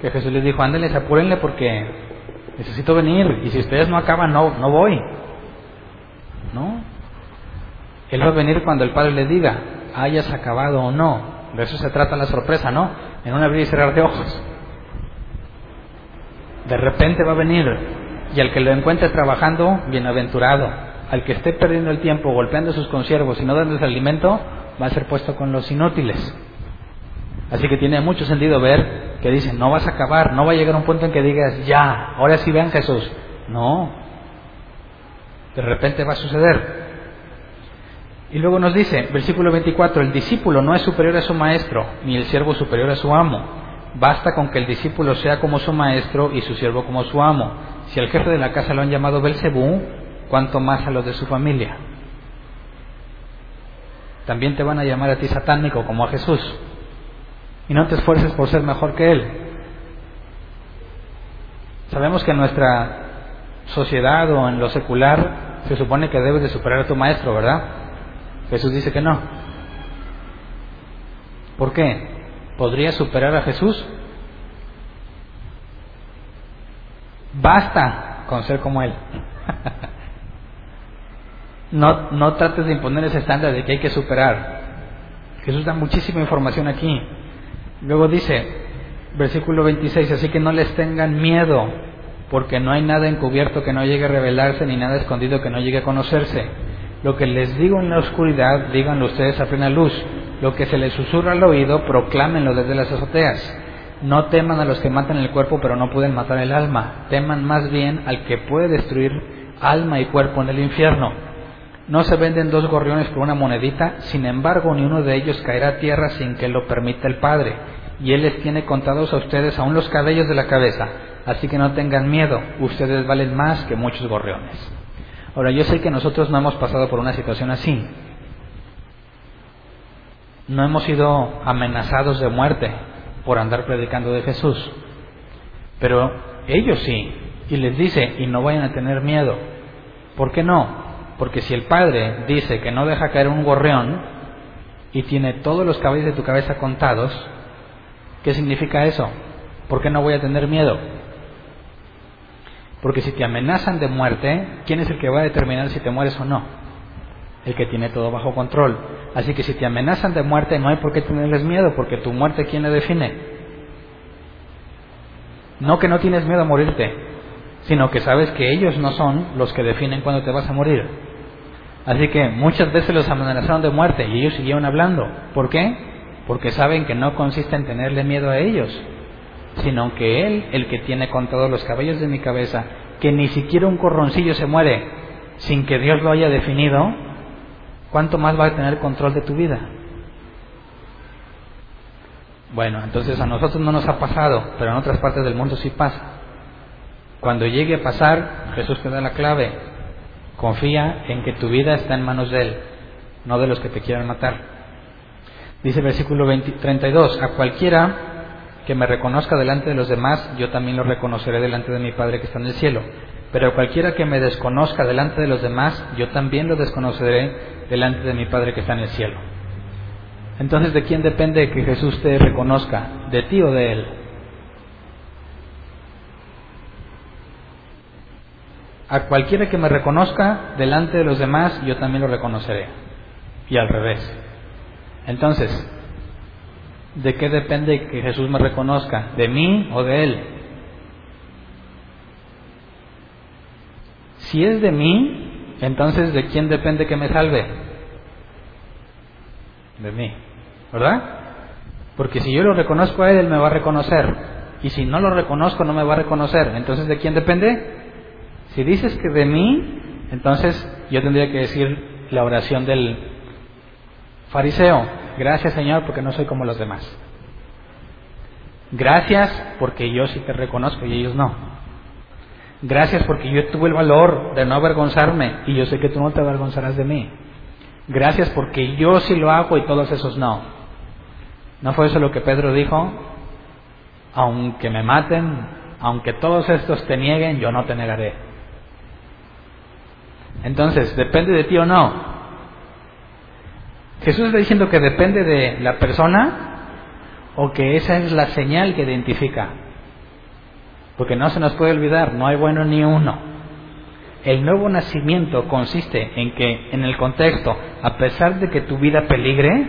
Que Jesús les dijo, ándeles, apúrenle porque necesito venir y si ustedes no acaban, no, no voy. ¿No? Él va a venir cuando el Padre le diga, hayas acabado o no. De eso se trata la sorpresa, ¿no? En un abrir y cerrar de ojos. De repente va a venir y al que lo encuentre trabajando, bienaventurado al que esté perdiendo el tiempo golpeando a sus consiervos y no dándoles alimento, va a ser puesto con los inútiles. Así que tiene mucho sentido ver que dicen, no vas a acabar, no va a llegar un punto en que digas, ya, ahora sí vean Jesús. No, de repente va a suceder. Y luego nos dice, versículo 24, el discípulo no es superior a su maestro, ni el siervo superior a su amo. Basta con que el discípulo sea como su maestro y su siervo como su amo. Si al jefe de la casa lo han llamado Belcebú, cuanto más a los de su familia. También te van a llamar a ti satánico como a Jesús. Y no te esfuerces por ser mejor que Él. Sabemos que en nuestra sociedad o en lo secular se supone que debes de superar a tu maestro, ¿verdad? Jesús dice que no. ¿Por qué? ¿Podrías superar a Jesús? Basta con ser como Él. [laughs] No, no trates de imponer ese estándar de que hay que superar. Jesús da muchísima información aquí. Luego dice, versículo 26, así que no les tengan miedo, porque no hay nada encubierto que no llegue a revelarse, ni nada escondido que no llegue a conocerse. Lo que les digo en la oscuridad, díganlo ustedes a plena luz. Lo que se les susurra al oído, proclámenlo desde las azoteas. No teman a los que matan el cuerpo, pero no pueden matar el alma. Teman más bien al que puede destruir alma y cuerpo en el infierno. No se venden dos gorriones por una monedita, sin embargo ni uno de ellos caerá a tierra sin que lo permita el Padre. Y Él les tiene contados a ustedes aún los cabellos de la cabeza. Así que no tengan miedo, ustedes valen más que muchos gorriones. Ahora, yo sé que nosotros no hemos pasado por una situación así. No hemos sido amenazados de muerte por andar predicando de Jesús. Pero ellos sí. Y les dice, y no vayan a tener miedo. ¿Por qué no? Porque si el Padre dice que no deja caer un gorrión y tiene todos los cabellos de tu cabeza contados, ¿qué significa eso? ¿Por qué no voy a tener miedo? Porque si te amenazan de muerte, ¿quién es el que va a determinar si te mueres o no? El que tiene todo bajo control. Así que si te amenazan de muerte, no hay por qué tenerles miedo, porque tu muerte, ¿quién la define? No que no tienes miedo a morirte, sino que sabes que ellos no son los que definen cuándo te vas a morir. Así que muchas veces los amenazaron de muerte y ellos siguieron hablando. ¿Por qué? Porque saben que no consiste en tenerle miedo a ellos, sino que Él, el que tiene contados los cabellos de mi cabeza, que ni siquiera un corroncillo se muere sin que Dios lo haya definido, ¿cuánto más va a tener control de tu vida? Bueno, entonces a nosotros no nos ha pasado, pero en otras partes del mundo sí pasa. Cuando llegue a pasar, Jesús te da la clave. Confía en que tu vida está en manos de Él, no de los que te quieran matar. Dice el versículo 32, a cualquiera que me reconozca delante de los demás, yo también lo reconoceré delante de mi Padre que está en el cielo. Pero a cualquiera que me desconozca delante de los demás, yo también lo desconoceré delante de mi Padre que está en el cielo. Entonces, ¿de quién depende que Jesús te reconozca? ¿De ti o de Él? A cualquiera que me reconozca delante de los demás, yo también lo reconoceré. Y al revés. Entonces, ¿de qué depende que Jesús me reconozca? ¿De mí o de Él? Si es de mí, entonces ¿de quién depende que me salve? De mí. ¿Verdad? Porque si yo lo reconozco a Él, Él me va a reconocer. Y si no lo reconozco, no me va a reconocer. Entonces, ¿de quién depende? Si dices que de mí, entonces yo tendría que decir la oración del fariseo. Gracias Señor porque no soy como los demás. Gracias porque yo sí te reconozco y ellos no. Gracias porque yo tuve el valor de no avergonzarme y yo sé que tú no te avergonzarás de mí. Gracias porque yo sí lo hago y todos esos no. ¿No fue eso lo que Pedro dijo? Aunque me maten, aunque todos estos te nieguen, yo no te negaré. Entonces, ¿depende de ti o no? Jesús está diciendo que depende de la persona o que esa es la señal que identifica. Porque no se nos puede olvidar, no hay bueno ni uno. El nuevo nacimiento consiste en que, en el contexto, a pesar de que tu vida peligre,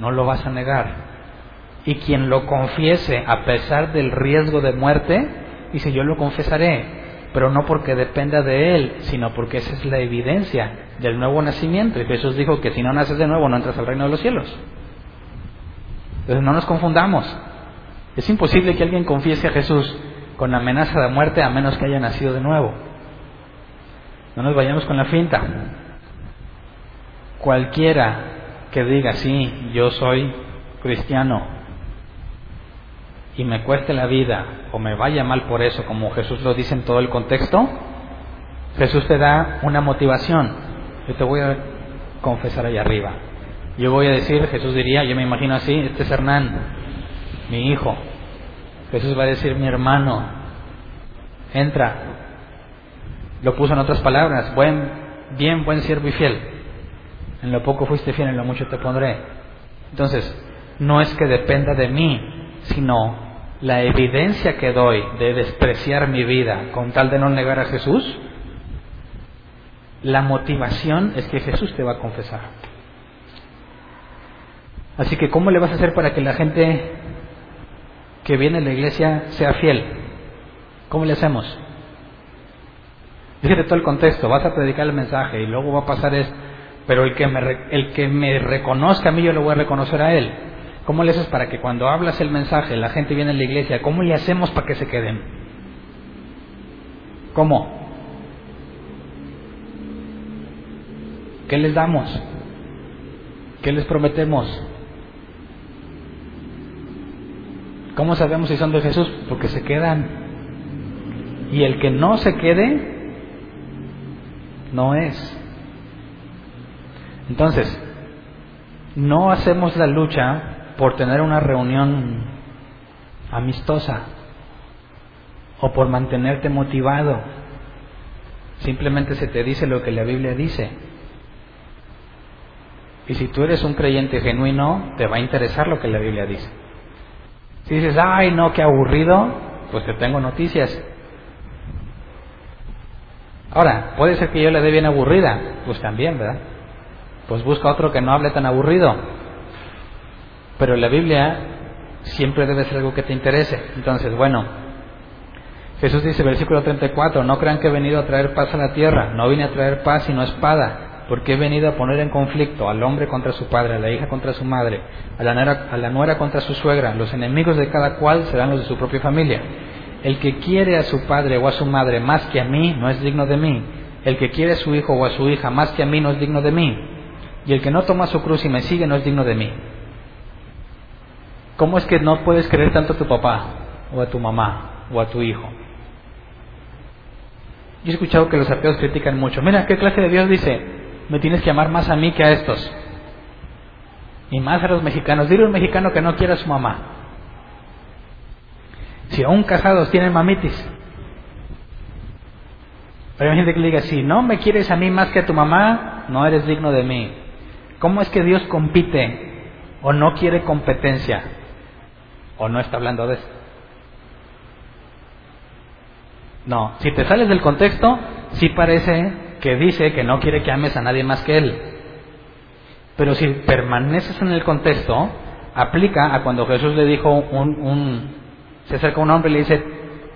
no lo vas a negar. Y quien lo confiese a pesar del riesgo de muerte, dice, yo lo confesaré pero no porque dependa de Él, sino porque esa es la evidencia del nuevo nacimiento. Y Jesús dijo que si no naces de nuevo no entras al reino de los cielos. Entonces no nos confundamos. Es imposible que alguien confiese a Jesús con amenaza de muerte a menos que haya nacido de nuevo. No nos vayamos con la finta. Cualquiera que diga, sí, yo soy cristiano, y me cueste la vida o me vaya mal por eso, como Jesús lo dice en todo el contexto, Jesús te da una motivación. Yo te voy a confesar ahí arriba. Yo voy a decir, Jesús diría, yo me imagino así, este es Hernán, mi hijo. Jesús va a decir, mi hermano, entra. Lo puso en otras palabras, buen, bien, buen siervo y fiel. En lo poco fuiste fiel, en lo mucho te pondré. Entonces, no es que dependa de mí, sino la evidencia que doy de despreciar mi vida con tal de no negar a Jesús, la motivación es que Jesús te va a confesar. Así que, ¿cómo le vas a hacer para que la gente que viene a la iglesia sea fiel? ¿Cómo le hacemos? Fíjate todo el contexto, vas a predicar el mensaje y luego va a pasar es, pero el que me, el que me reconozca a mí, yo lo voy a reconocer a él. ¿Cómo le haces para que cuando hablas el mensaje la gente viene a la iglesia? ¿Cómo le hacemos para que se queden? ¿Cómo? ¿Qué les damos? ¿Qué les prometemos? ¿Cómo sabemos si son de Jesús? Porque se quedan. Y el que no se quede, no es. Entonces, no hacemos la lucha por tener una reunión amistosa o por mantenerte motivado. Simplemente se te dice lo que la Biblia dice. Y si tú eres un creyente genuino, te va a interesar lo que la Biblia dice. Si dices, ay, no, qué aburrido, pues te tengo noticias. Ahora, puede ser que yo le dé bien aburrida, pues también, ¿verdad? Pues busca otro que no hable tan aburrido. Pero la Biblia siempre debe ser algo que te interese. Entonces, bueno, Jesús dice, versículo 34, no crean que he venido a traer paz a la tierra, no vine a traer paz sino espada, porque he venido a poner en conflicto al hombre contra su padre, a la hija contra su madre, a la, nuera, a la nuera contra su suegra, los enemigos de cada cual serán los de su propia familia. El que quiere a su padre o a su madre más que a mí no es digno de mí. El que quiere a su hijo o a su hija más que a mí no es digno de mí. Y el que no toma su cruz y me sigue no es digno de mí. ¿Cómo es que no puedes querer tanto a tu papá o a tu mamá o a tu hijo? Yo he escuchado que los ateos critican mucho. Mira, ¿qué clase de Dios dice? Me tienes que amar más a mí que a estos. Y más a los mexicanos. Dile a un mexicano que no quiera a su mamá. Si aún casados tienen mamitis. Pero hay gente que le diga, si no me quieres a mí más que a tu mamá, no eres digno de mí. ¿Cómo es que Dios compite o no quiere competencia? ¿O no está hablando de eso? No, si te sales del contexto, sí parece que dice que no quiere que ames a nadie más que Él. Pero si permaneces en el contexto, aplica a cuando Jesús le dijo un, un se acerca un hombre y le dice,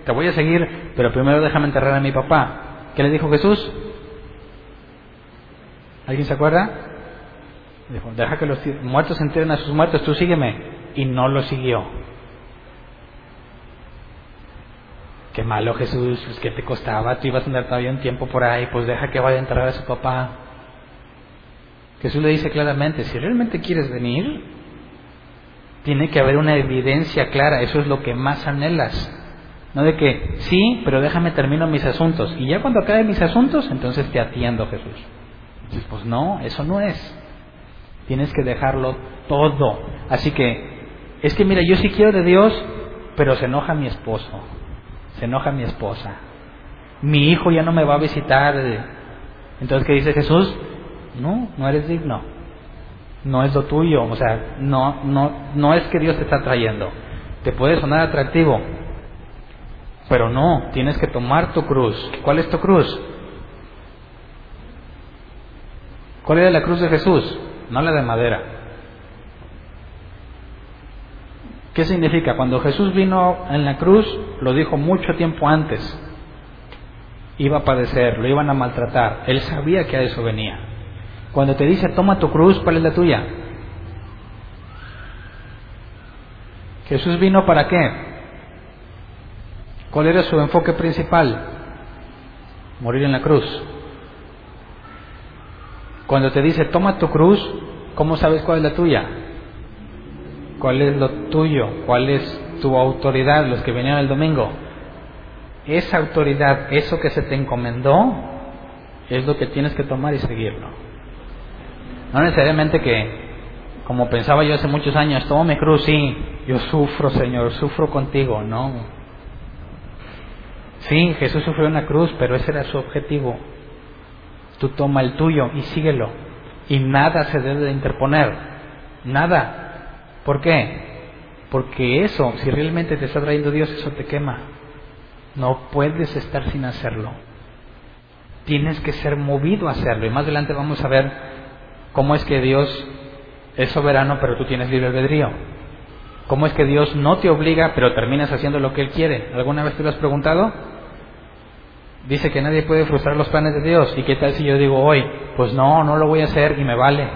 te voy a seguir, pero primero déjame enterrar a mi papá. ¿Qué le dijo Jesús? ¿Alguien se acuerda? Dijo, deja que los muertos entierren a sus muertos, tú sígueme. Y no lo siguió. Qué malo Jesús, pues que te costaba, tú ibas a andar todavía un tiempo por ahí, pues deja que vaya a enterrar a su papá. Jesús le dice claramente, si realmente quieres venir, tiene que haber una evidencia clara, eso es lo que más anhelas. No de que, sí, pero déjame termino mis asuntos. Y ya cuando acabe mis asuntos, entonces te atiendo, Jesús. Dices, pues no, eso no es. Tienes que dejarlo todo. Así que, es que mira, yo sí quiero de Dios, pero se enoja mi esposo se enoja mi esposa, mi hijo ya no me va a visitar. Entonces, ¿qué dice Jesús? No, no eres digno, no es lo tuyo, o sea, no, no, no es que Dios te está trayendo, te puede sonar atractivo, pero no, tienes que tomar tu cruz. ¿Cuál es tu cruz? ¿Cuál era la cruz de Jesús? No la de madera. ¿Qué significa? Cuando Jesús vino en la cruz, lo dijo mucho tiempo antes, iba a padecer, lo iban a maltratar, él sabía que a eso venía. Cuando te dice, toma tu cruz, ¿cuál es la tuya? Jesús vino para qué? ¿Cuál era su enfoque principal? Morir en la cruz. Cuando te dice, toma tu cruz, ¿cómo sabes cuál es la tuya? ¿Cuál es lo tuyo? ¿Cuál es tu autoridad? Los que vinieron el domingo. Esa autoridad, eso que se te encomendó, es lo que tienes que tomar y seguirlo. No necesariamente que, como pensaba yo hace muchos años, tomo mi cruz, sí, yo sufro, Señor, sufro contigo, no. Sí, Jesús sufrió una cruz, pero ese era su objetivo. Tú toma el tuyo y síguelo. Y nada se debe de interponer. Nada. ¿Por qué? Porque eso, si realmente te está trayendo Dios, eso te quema. No puedes estar sin hacerlo. Tienes que ser movido a hacerlo. Y más adelante vamos a ver cómo es que Dios es soberano, pero tú tienes libre albedrío. ¿Cómo es que Dios no te obliga, pero terminas haciendo lo que Él quiere? ¿Alguna vez te lo has preguntado? Dice que nadie puede frustrar los planes de Dios. ¿Y qué tal si yo digo hoy, pues no, no lo voy a hacer y me vale?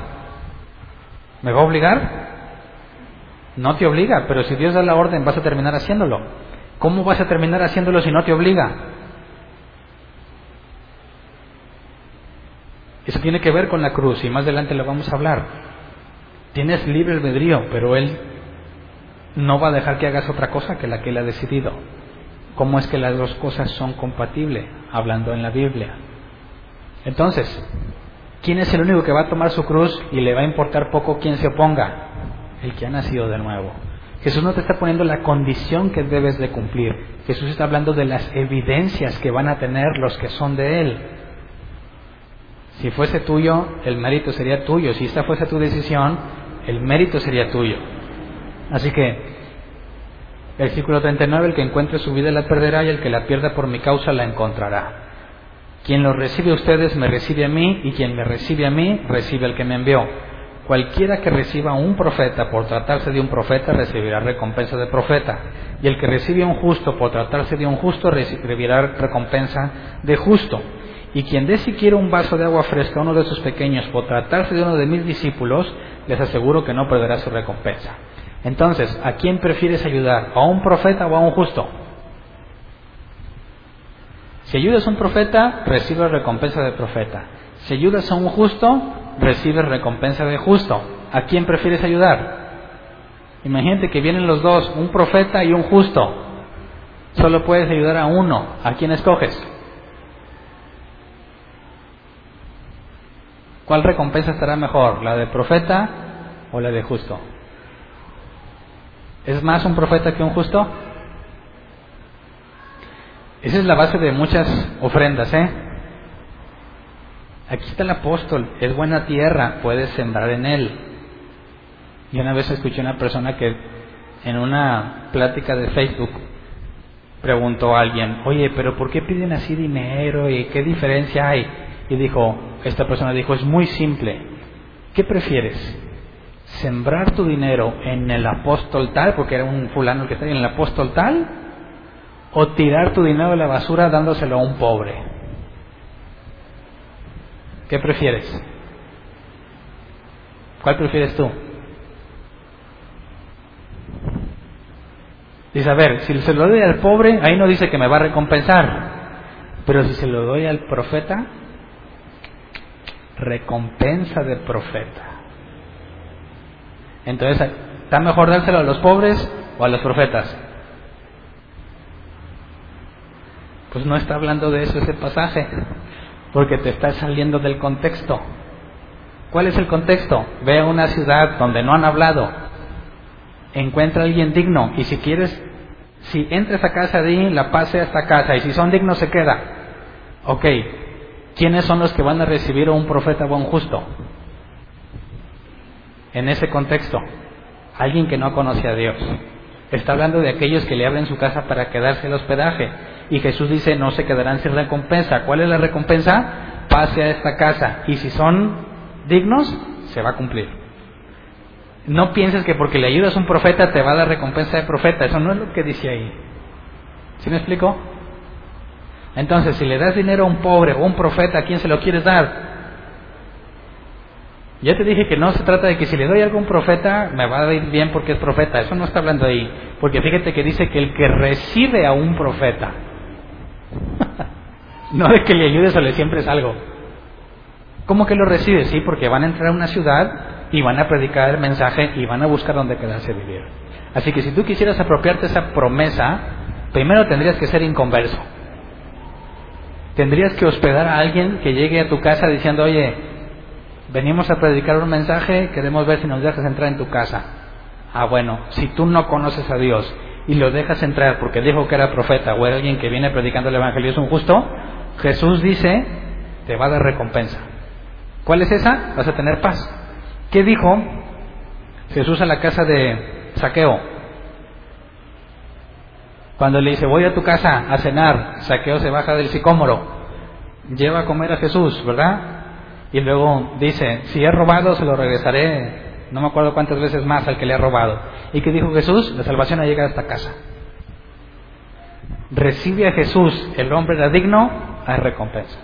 ¿Me va a obligar? No te obliga, pero si Dios da la orden vas a terminar haciéndolo. ¿Cómo vas a terminar haciéndolo si no te obliga? Eso tiene que ver con la cruz y más adelante lo vamos a hablar. Tienes libre albedrío, pero Él no va a dejar que hagas otra cosa que la que Él ha decidido. ¿Cómo es que las dos cosas son compatibles? Hablando en la Biblia. Entonces, ¿quién es el único que va a tomar su cruz y le va a importar poco quién se oponga? El que ha nacido de nuevo. Jesús no te está poniendo la condición que debes de cumplir. Jesús está hablando de las evidencias que van a tener los que son de Él. Si fuese tuyo, el mérito sería tuyo. Si esta fuese tu decisión, el mérito sería tuyo. Así que, versículo 39, el que encuentre su vida la perderá y el que la pierda por mi causa la encontrará. Quien lo recibe a ustedes me recibe a mí y quien me recibe a mí recibe al que me envió. Cualquiera que reciba a un profeta por tratarse de un profeta recibirá recompensa de profeta, y el que recibe a un justo por tratarse de un justo recibirá recompensa de justo. Y quien dé siquiera un vaso de agua fresca a uno de sus pequeños por tratarse de uno de mis discípulos, les aseguro que no perderá su recompensa. Entonces, ¿a quién prefieres ayudar? ¿A un profeta o a un justo? Si ayudas a un profeta, recibes recompensa de profeta. Si ayudas a un justo, recibes recompensa de justo. ¿A quién prefieres ayudar? Imagínate que vienen los dos, un profeta y un justo. Solo puedes ayudar a uno. ¿A quién escoges? ¿Cuál recompensa estará mejor? ¿La de profeta o la de justo? ¿Es más un profeta que un justo? Esa es la base de muchas ofrendas, ¿eh? Aquí está el apóstol, es buena tierra, puedes sembrar en él. Y una vez escuché una persona que en una plática de Facebook preguntó a alguien, oye, pero ¿por qué piden así dinero y qué diferencia hay? Y dijo, esta persona dijo, es muy simple, ¿qué prefieres? ¿Sembrar tu dinero en el apóstol tal, porque era un fulano que está en el apóstol tal? ¿O tirar tu dinero a la basura dándoselo a un pobre? ¿Qué prefieres? ¿Cuál prefieres tú? Dice, a ver, si se lo doy al pobre, ahí no dice que me va a recompensar. Pero si se lo doy al profeta, recompensa del profeta. Entonces, ¿está mejor dárselo a los pobres o a los profetas? Pues no está hablando de eso ese pasaje porque te estás saliendo del contexto. ¿Cuál es el contexto? Ve a una ciudad donde no han hablado, encuentra a alguien digno y si quieres, si entres a casa de la pase a esta casa y si son dignos se queda. Ok, ¿quiénes son los que van a recibir a un profeta o un justo? En ese contexto, alguien que no conoce a Dios. Está hablando de aquellos que le abren su casa para quedarse el hospedaje. Y Jesús dice, no se quedarán sin recompensa. ¿Cuál es la recompensa? Pase a esta casa. Y si son dignos, se va a cumplir. No pienses que porque le ayudas a un profeta te va a dar recompensa de profeta. Eso no es lo que dice ahí. ¿Sí me explico? Entonces, si le das dinero a un pobre o a un profeta, ¿a quién se lo quieres dar? Ya te dije que no se trata de que si le doy algo a un profeta, me va a ir bien porque es profeta. Eso no está hablando ahí. Porque fíjate que dice que el que recibe a un profeta, [laughs] no de que le ayudes o le siempre es algo. ¿Cómo que lo recibe? Sí, porque van a entrar a una ciudad y van a predicar el mensaje y van a buscar dónde quedarse a vivir. Así que si tú quisieras apropiarte esa promesa, primero tendrías que ser inconverso. Tendrías que hospedar a alguien que llegue a tu casa diciendo, oye, venimos a predicar un mensaje, queremos ver si nos dejas entrar en tu casa. Ah, bueno, si tú no conoces a Dios y lo dejas entrar porque dijo que era profeta o era alguien que viene predicando el Evangelio, es un justo, Jesús dice, te va a dar recompensa. ¿Cuál es esa? Vas a tener paz. ¿Qué dijo Jesús a la casa de Saqueo? Cuando le dice, voy a tu casa a cenar, Saqueo se baja del sicómoro, lleva a comer a Jesús, ¿verdad? Y luego dice, si he robado, se lo regresaré no me acuerdo cuántas veces más al que le ha robado. ¿Y qué dijo Jesús? La salvación ha llegado a esta casa. Recibe a Jesús, el hombre era digno, hay recompensa.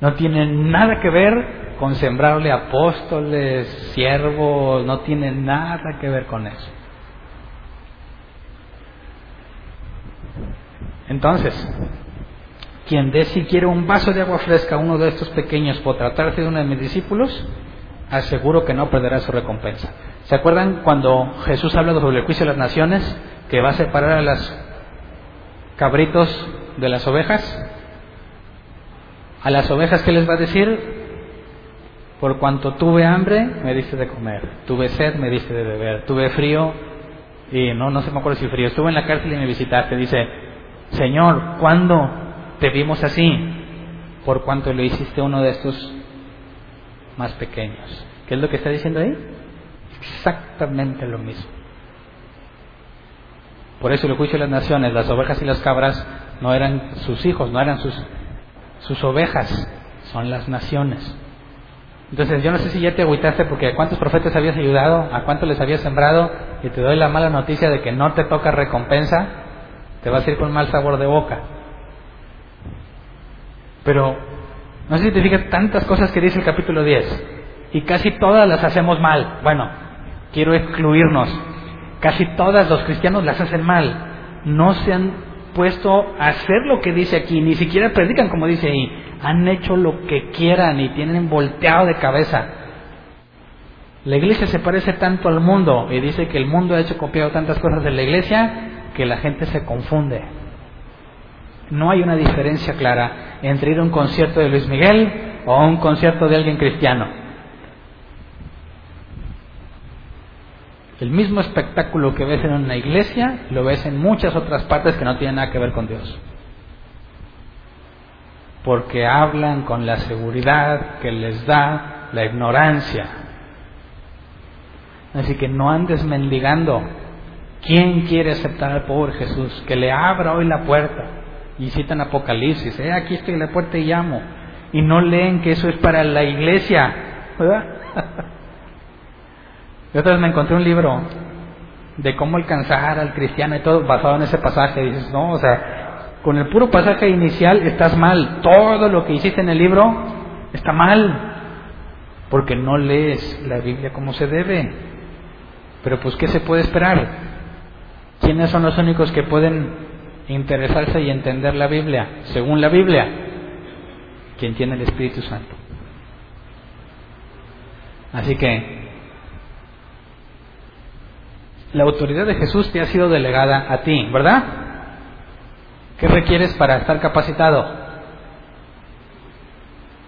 No tiene nada que ver con sembrarle apóstoles, siervos, no tiene nada que ver con eso. Entonces, quien dé siquiera un vaso de agua fresca a uno de estos pequeños por tratarse de uno de mis discípulos, aseguro que no perderá su recompensa. ¿Se acuerdan cuando Jesús habla sobre el juicio de las naciones, que va a separar a los cabritos de las ovejas? A las ovejas, ¿qué les va a decir? Por cuanto tuve hambre, me diste de comer. Tuve sed, me diste de beber. Tuve frío, y no, no se me acuerdo si frío. Estuve en la cárcel y me visitaste. Dice, Señor, ¿cuándo te vimos así? Por cuanto lo hiciste uno de estos más pequeños. ¿Qué es lo que está diciendo ahí? Exactamente lo mismo. Por eso el juicio de las naciones, las ovejas y las cabras no eran sus hijos, no eran sus, sus ovejas, son las naciones. Entonces yo no sé si ya te agüitaste porque a cuántos profetas habías ayudado, a cuántos les habías sembrado y te doy la mala noticia de que no te toca recompensa, te vas a ir con mal sabor de boca. Pero no sé si te fijas tantas cosas que dice el capítulo 10 y casi todas las hacemos mal. Bueno, quiero excluirnos. Casi todas los cristianos las hacen mal. No se han puesto a hacer lo que dice aquí, ni siquiera predican como dice ahí. Han hecho lo que quieran y tienen volteado de cabeza. La iglesia se parece tanto al mundo y dice que el mundo ha hecho copiado tantas cosas de la iglesia que la gente se confunde. No hay una diferencia clara entre ir a un concierto de Luis Miguel o a un concierto de alguien cristiano. El mismo espectáculo que ves en una iglesia lo ves en muchas otras partes que no tienen nada que ver con Dios. Porque hablan con la seguridad que les da la ignorancia. Así que no andes mendigando. ¿Quién quiere aceptar al pobre Jesús? Que le abra hoy la puerta. Y citan Apocalipsis. Eh, aquí estoy en la puerta y llamo. Y no leen que eso es para la iglesia. ¿Verdad? [laughs] Yo otra vez me encontré un libro de cómo alcanzar al cristiano y todo basado en ese pasaje. Y dices, no, o sea, con el puro pasaje inicial estás mal. Todo lo que hiciste en el libro está mal. Porque no lees la Biblia como se debe. Pero pues, ¿qué se puede esperar? ¿Quiénes son los únicos que pueden interesarse y entender la Biblia? Según la Biblia, quien tiene el Espíritu Santo. Así que la autoridad de Jesús te ha sido delegada a ti, ¿verdad? ¿Qué requieres para estar capacitado?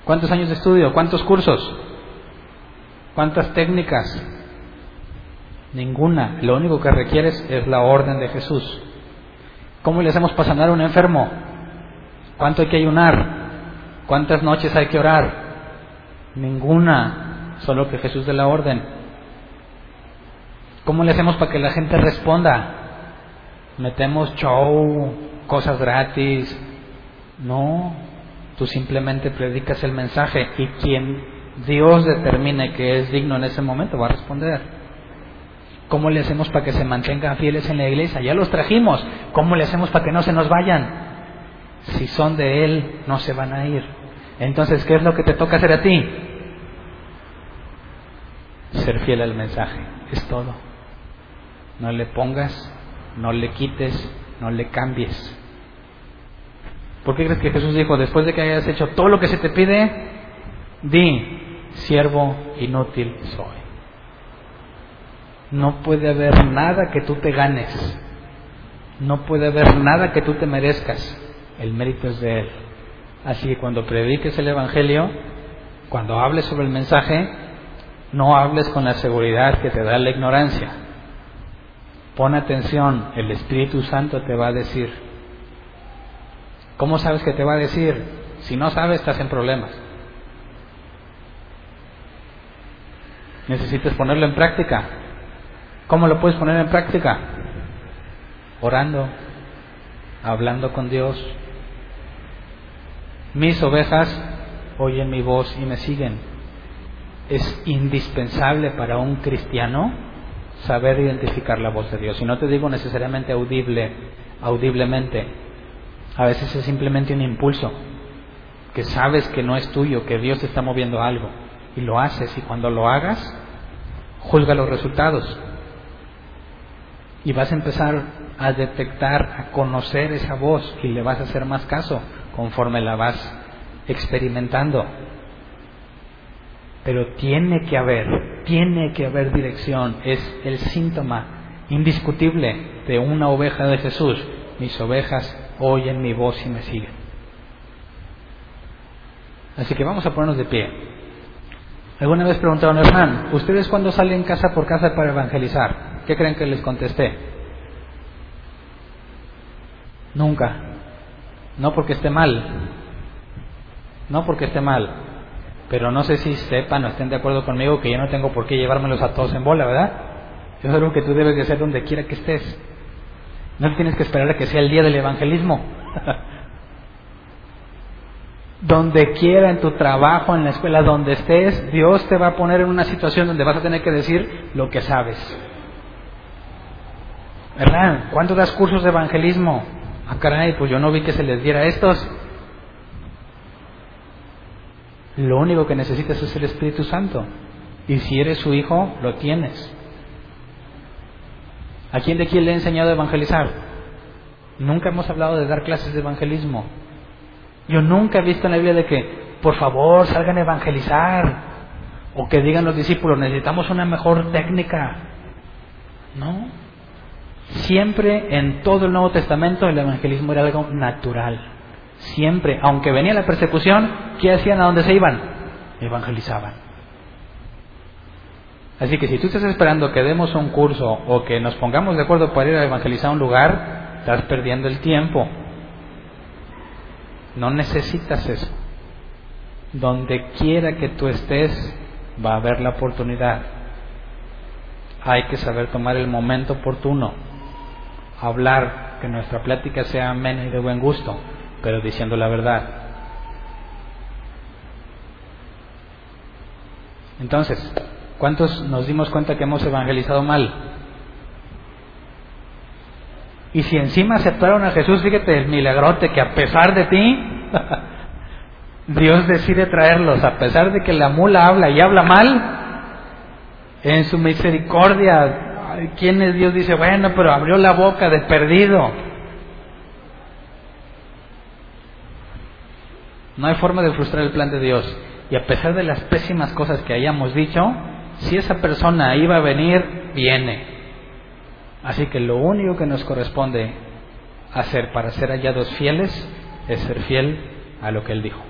¿Cuántos años de estudio? ¿Cuántos cursos? ¿Cuántas técnicas? Ninguna. Lo único que requieres es la orden de Jesús. ¿Cómo le hacemos para sanar a un enfermo? ¿Cuánto hay que ayunar? ¿Cuántas noches hay que orar? Ninguna. Solo que Jesús dé la orden. ¿Cómo le hacemos para que la gente responda? Metemos show, cosas gratis. No, tú simplemente predicas el mensaje y quien Dios determine que es digno en ese momento va a responder. ¿Cómo le hacemos para que se mantengan fieles en la iglesia? Ya los trajimos. ¿Cómo le hacemos para que no se nos vayan? Si son de Él, no se van a ir. Entonces, ¿qué es lo que te toca hacer a ti? Ser fiel al mensaje. Es todo. No le pongas, no le quites, no le cambies. ¿Por qué crees que Jesús dijo, después de que hayas hecho todo lo que se te pide, di, siervo inútil soy? No puede haber nada que tú te ganes. No puede haber nada que tú te merezcas. El mérito es de Él. Así que cuando prediques el Evangelio, cuando hables sobre el mensaje, no hables con la seguridad que te da la ignorancia. Pon atención, el Espíritu Santo te va a decir. ¿Cómo sabes que te va a decir? Si no sabes, estás en problemas. Necesitas ponerlo en práctica. ¿Cómo lo puedes poner en práctica? Orando, hablando con Dios. Mis ovejas oyen mi voz y me siguen. Es indispensable para un cristiano saber identificar la voz de Dios. Y no te digo necesariamente audible, audiblemente. A veces es simplemente un impulso, que sabes que no es tuyo, que Dios está moviendo algo. Y lo haces. Y cuando lo hagas, juzga los resultados. Y vas a empezar a detectar, a conocer esa voz y le vas a hacer más caso. conforme la vas experimentando. Pero tiene que haber, tiene que haber dirección, es el síntoma indiscutible de una oveja de Jesús. Mis ovejas oyen mi voz y me siguen. Así que vamos a ponernos de pie. Alguna vez preguntaron, hermano, ¿ustedes cuándo salen casa por casa para evangelizar? ¿Qué creen que les contesté? Nunca. No porque esté mal. No porque esté mal. Pero no sé si sepan o estén de acuerdo conmigo que yo no tengo por qué llevármelos a todos en bola, ¿verdad? Eso es algo que tú debes de hacer donde quiera que estés. No tienes que esperar a que sea el día del evangelismo. [laughs] donde quiera, en tu trabajo, en la escuela, donde estés, Dios te va a poner en una situación donde vas a tener que decir lo que sabes. ¿Verdad? ¿Cuándo das cursos de evangelismo? Ah, caray, pues yo no vi que se les diera a estos. Lo único que necesitas es el Espíritu Santo. Y si eres su hijo, lo tienes. ¿A quién de quién le he enseñado a evangelizar? Nunca hemos hablado de dar clases de evangelismo. Yo nunca he visto en la Biblia de que, por favor, salgan a evangelizar. O que digan los discípulos, necesitamos una mejor técnica. No. Siempre en todo el Nuevo Testamento el evangelismo era algo natural. Siempre, aunque venía la persecución, ¿qué hacían a dónde se iban? Evangelizaban. Así que si tú estás esperando que demos un curso o que nos pongamos de acuerdo para ir a evangelizar un lugar, estás perdiendo el tiempo. No necesitas eso. Donde quiera que tú estés, va a haber la oportunidad. Hay que saber tomar el momento oportuno hablar, que nuestra plática sea amena y de buen gusto, pero diciendo la verdad. Entonces, ¿cuántos nos dimos cuenta que hemos evangelizado mal? Y si encima aceptaron a Jesús, fíjate el milagrote que a pesar de ti, [laughs] Dios decide traerlos, a pesar de que la mula habla y habla mal, en su misericordia ¿quién es Dios? Dice, bueno, pero abrió la boca de perdido. No hay forma de frustrar el plan de Dios. Y a pesar de las pésimas cosas que hayamos dicho, si esa persona iba a venir, viene. Así que lo único que nos corresponde hacer para ser hallados fieles es ser fiel a lo que Él dijo.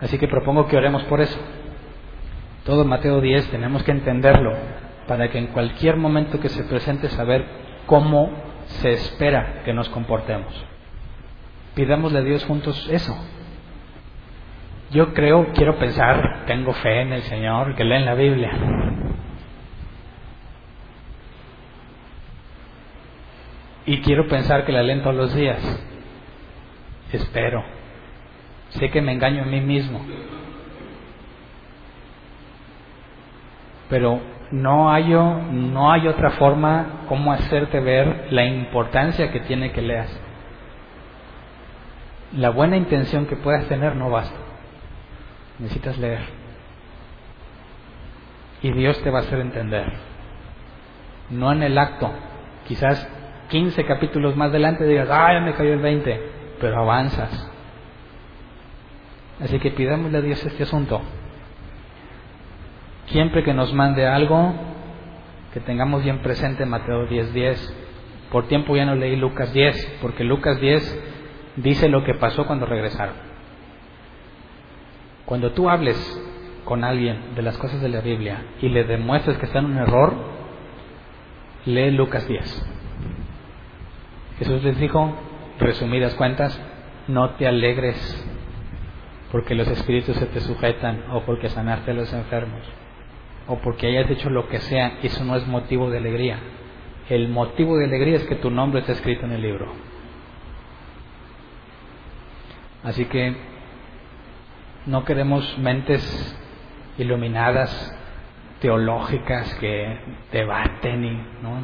Así que propongo que oremos por eso. Todo Mateo 10 tenemos que entenderlo para que en cualquier momento que se presente saber cómo se espera que nos comportemos. Pidámosle a Dios juntos eso. Yo creo, quiero pensar, tengo fe en el Señor, que leen la Biblia. Y quiero pensar que la leen todos los días. Espero. Sé que me engaño a mí mismo. Pero no hay, no hay otra forma como hacerte ver la importancia que tiene que leas. La buena intención que puedas tener no basta. Necesitas leer. Y Dios te va a hacer entender. No en el acto. Quizás 15 capítulos más adelante digas, ah, ya me cayó el 20, pero avanzas. Así que pidámosle a Dios este asunto. Siempre que nos mande algo, que tengamos bien presente Mateo 10:10. 10. Por tiempo ya no leí Lucas 10, porque Lucas 10 dice lo que pasó cuando regresaron. Cuando tú hables con alguien de las cosas de la Biblia y le demuestres que está en un error, lee Lucas 10. Jesús les dijo, resumidas cuentas, no te alegres porque los espíritus se te sujetan o porque sanaste a los enfermos o porque hayas hecho lo que sea, eso no es motivo de alegría. El motivo de alegría es que tu nombre está escrito en el libro. Así que no queremos mentes iluminadas, teológicas que debaten y no,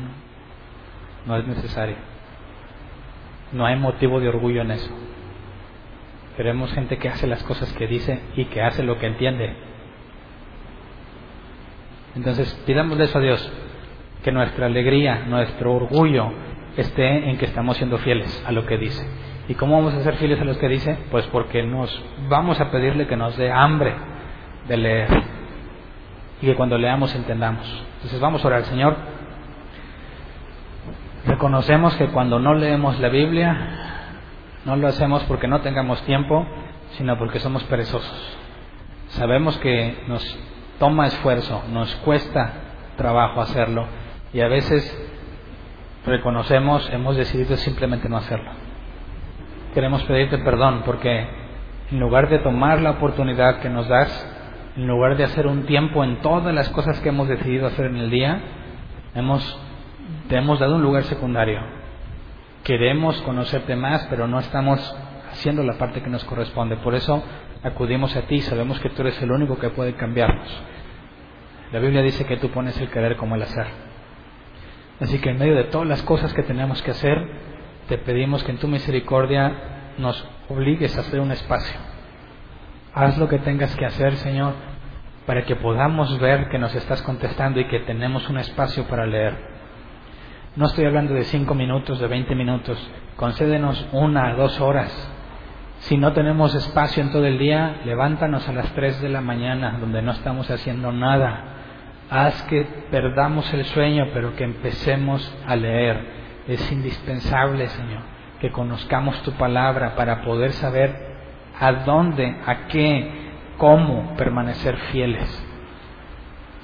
no es necesario. No hay motivo de orgullo en eso. Queremos gente que hace las cosas que dice y que hace lo que entiende entonces, pidámosle eso a Dios, que nuestra alegría, nuestro orgullo esté en que estamos siendo fieles a lo que dice ¿Y cómo vamos a ser fieles a los que dice? Pues porque nos vamos a pedirle que nos dé hambre de leer y que cuando leamos entendamos. Entonces vamos a orar, Señor. Reconocemos que cuando no leemos la Biblia, no lo hacemos porque no tengamos tiempo, sino porque somos perezosos. Sabemos que nos toma esfuerzo, nos cuesta trabajo hacerlo y a veces reconocemos, hemos decidido simplemente no hacerlo. Queremos pedirte perdón porque en lugar de tomar la oportunidad que nos das, en lugar de hacer un tiempo en todas las cosas que hemos decidido hacer en el día, hemos, te hemos dado un lugar secundario. Queremos conocerte más, pero no estamos haciendo la parte que nos corresponde. Por eso acudimos a ti, sabemos que tú eres el único que puede cambiarnos. La Biblia dice que tú pones el querer como el hacer. Así que en medio de todas las cosas que tenemos que hacer, te pedimos que en tu misericordia nos obligues a hacer un espacio. Haz lo que tengas que hacer, Señor, para que podamos ver que nos estás contestando y que tenemos un espacio para leer. No estoy hablando de cinco minutos, de veinte minutos. Concédenos una, dos horas si no tenemos espacio en todo el día, levántanos a las 3 de la mañana, donde no estamos haciendo nada. Haz que perdamos el sueño, pero que empecemos a leer. Es indispensable, Señor, que conozcamos tu palabra para poder saber a dónde, a qué, cómo permanecer fieles.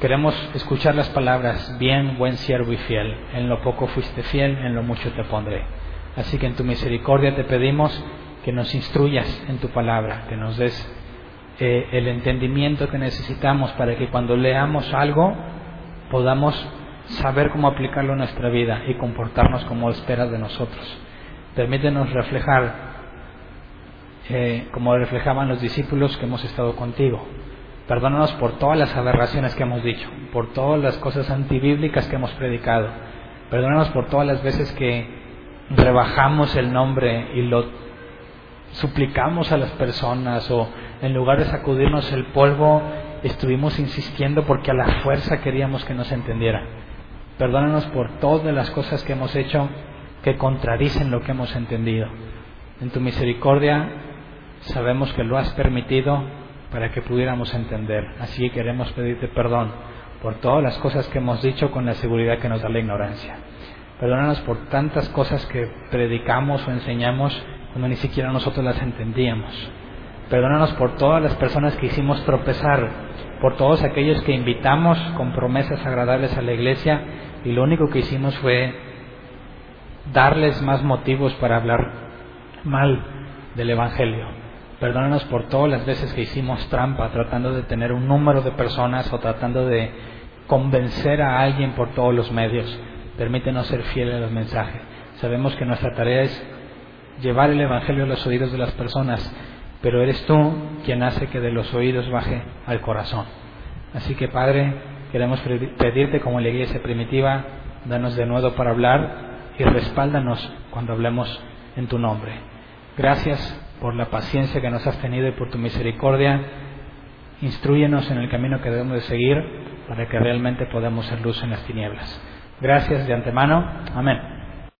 Queremos escuchar las palabras, bien, buen siervo y fiel. En lo poco fuiste fiel, en lo mucho te pondré. Así que en tu misericordia te pedimos que nos instruyas en tu palabra, que nos des eh, el entendimiento que necesitamos para que cuando leamos algo podamos saber cómo aplicarlo en nuestra vida y comportarnos como esperas de nosotros. Permítenos reflejar eh, como reflejaban los discípulos que hemos estado contigo. Perdónanos por todas las aberraciones que hemos dicho, por todas las cosas antibíblicas que hemos predicado. Perdónanos por todas las veces que rebajamos el nombre y lo suplicamos a las personas o en lugar de sacudirnos el polvo, estuvimos insistiendo porque a la fuerza queríamos que nos entendiera. Perdónanos por todas las cosas que hemos hecho que contradicen lo que hemos entendido. En tu misericordia sabemos que lo has permitido para que pudiéramos entender. Así queremos pedirte perdón por todas las cosas que hemos dicho con la seguridad que nos da la ignorancia. Perdónanos por tantas cosas que predicamos o enseñamos cuando ni siquiera nosotros las entendíamos. Perdónanos por todas las personas que hicimos tropezar, por todos aquellos que invitamos con promesas agradables a la iglesia y lo único que hicimos fue darles más motivos para hablar mal del Evangelio. Perdónanos por todas las veces que hicimos trampa tratando de tener un número de personas o tratando de convencer a alguien por todos los medios. Permítenos ser fieles al mensaje. Sabemos que nuestra tarea es llevar el Evangelio a los oídos de las personas, pero eres tú quien hace que de los oídos baje al corazón. Así que Padre, queremos pedirte como la iglesia primitiva, danos de nuevo para hablar y respáldanos cuando hablemos en tu nombre. Gracias por la paciencia que nos has tenido y por tu misericordia. Instruyenos en el camino que debemos de seguir para que realmente podamos ser luz en las tinieblas. Gracias de antemano. Amén.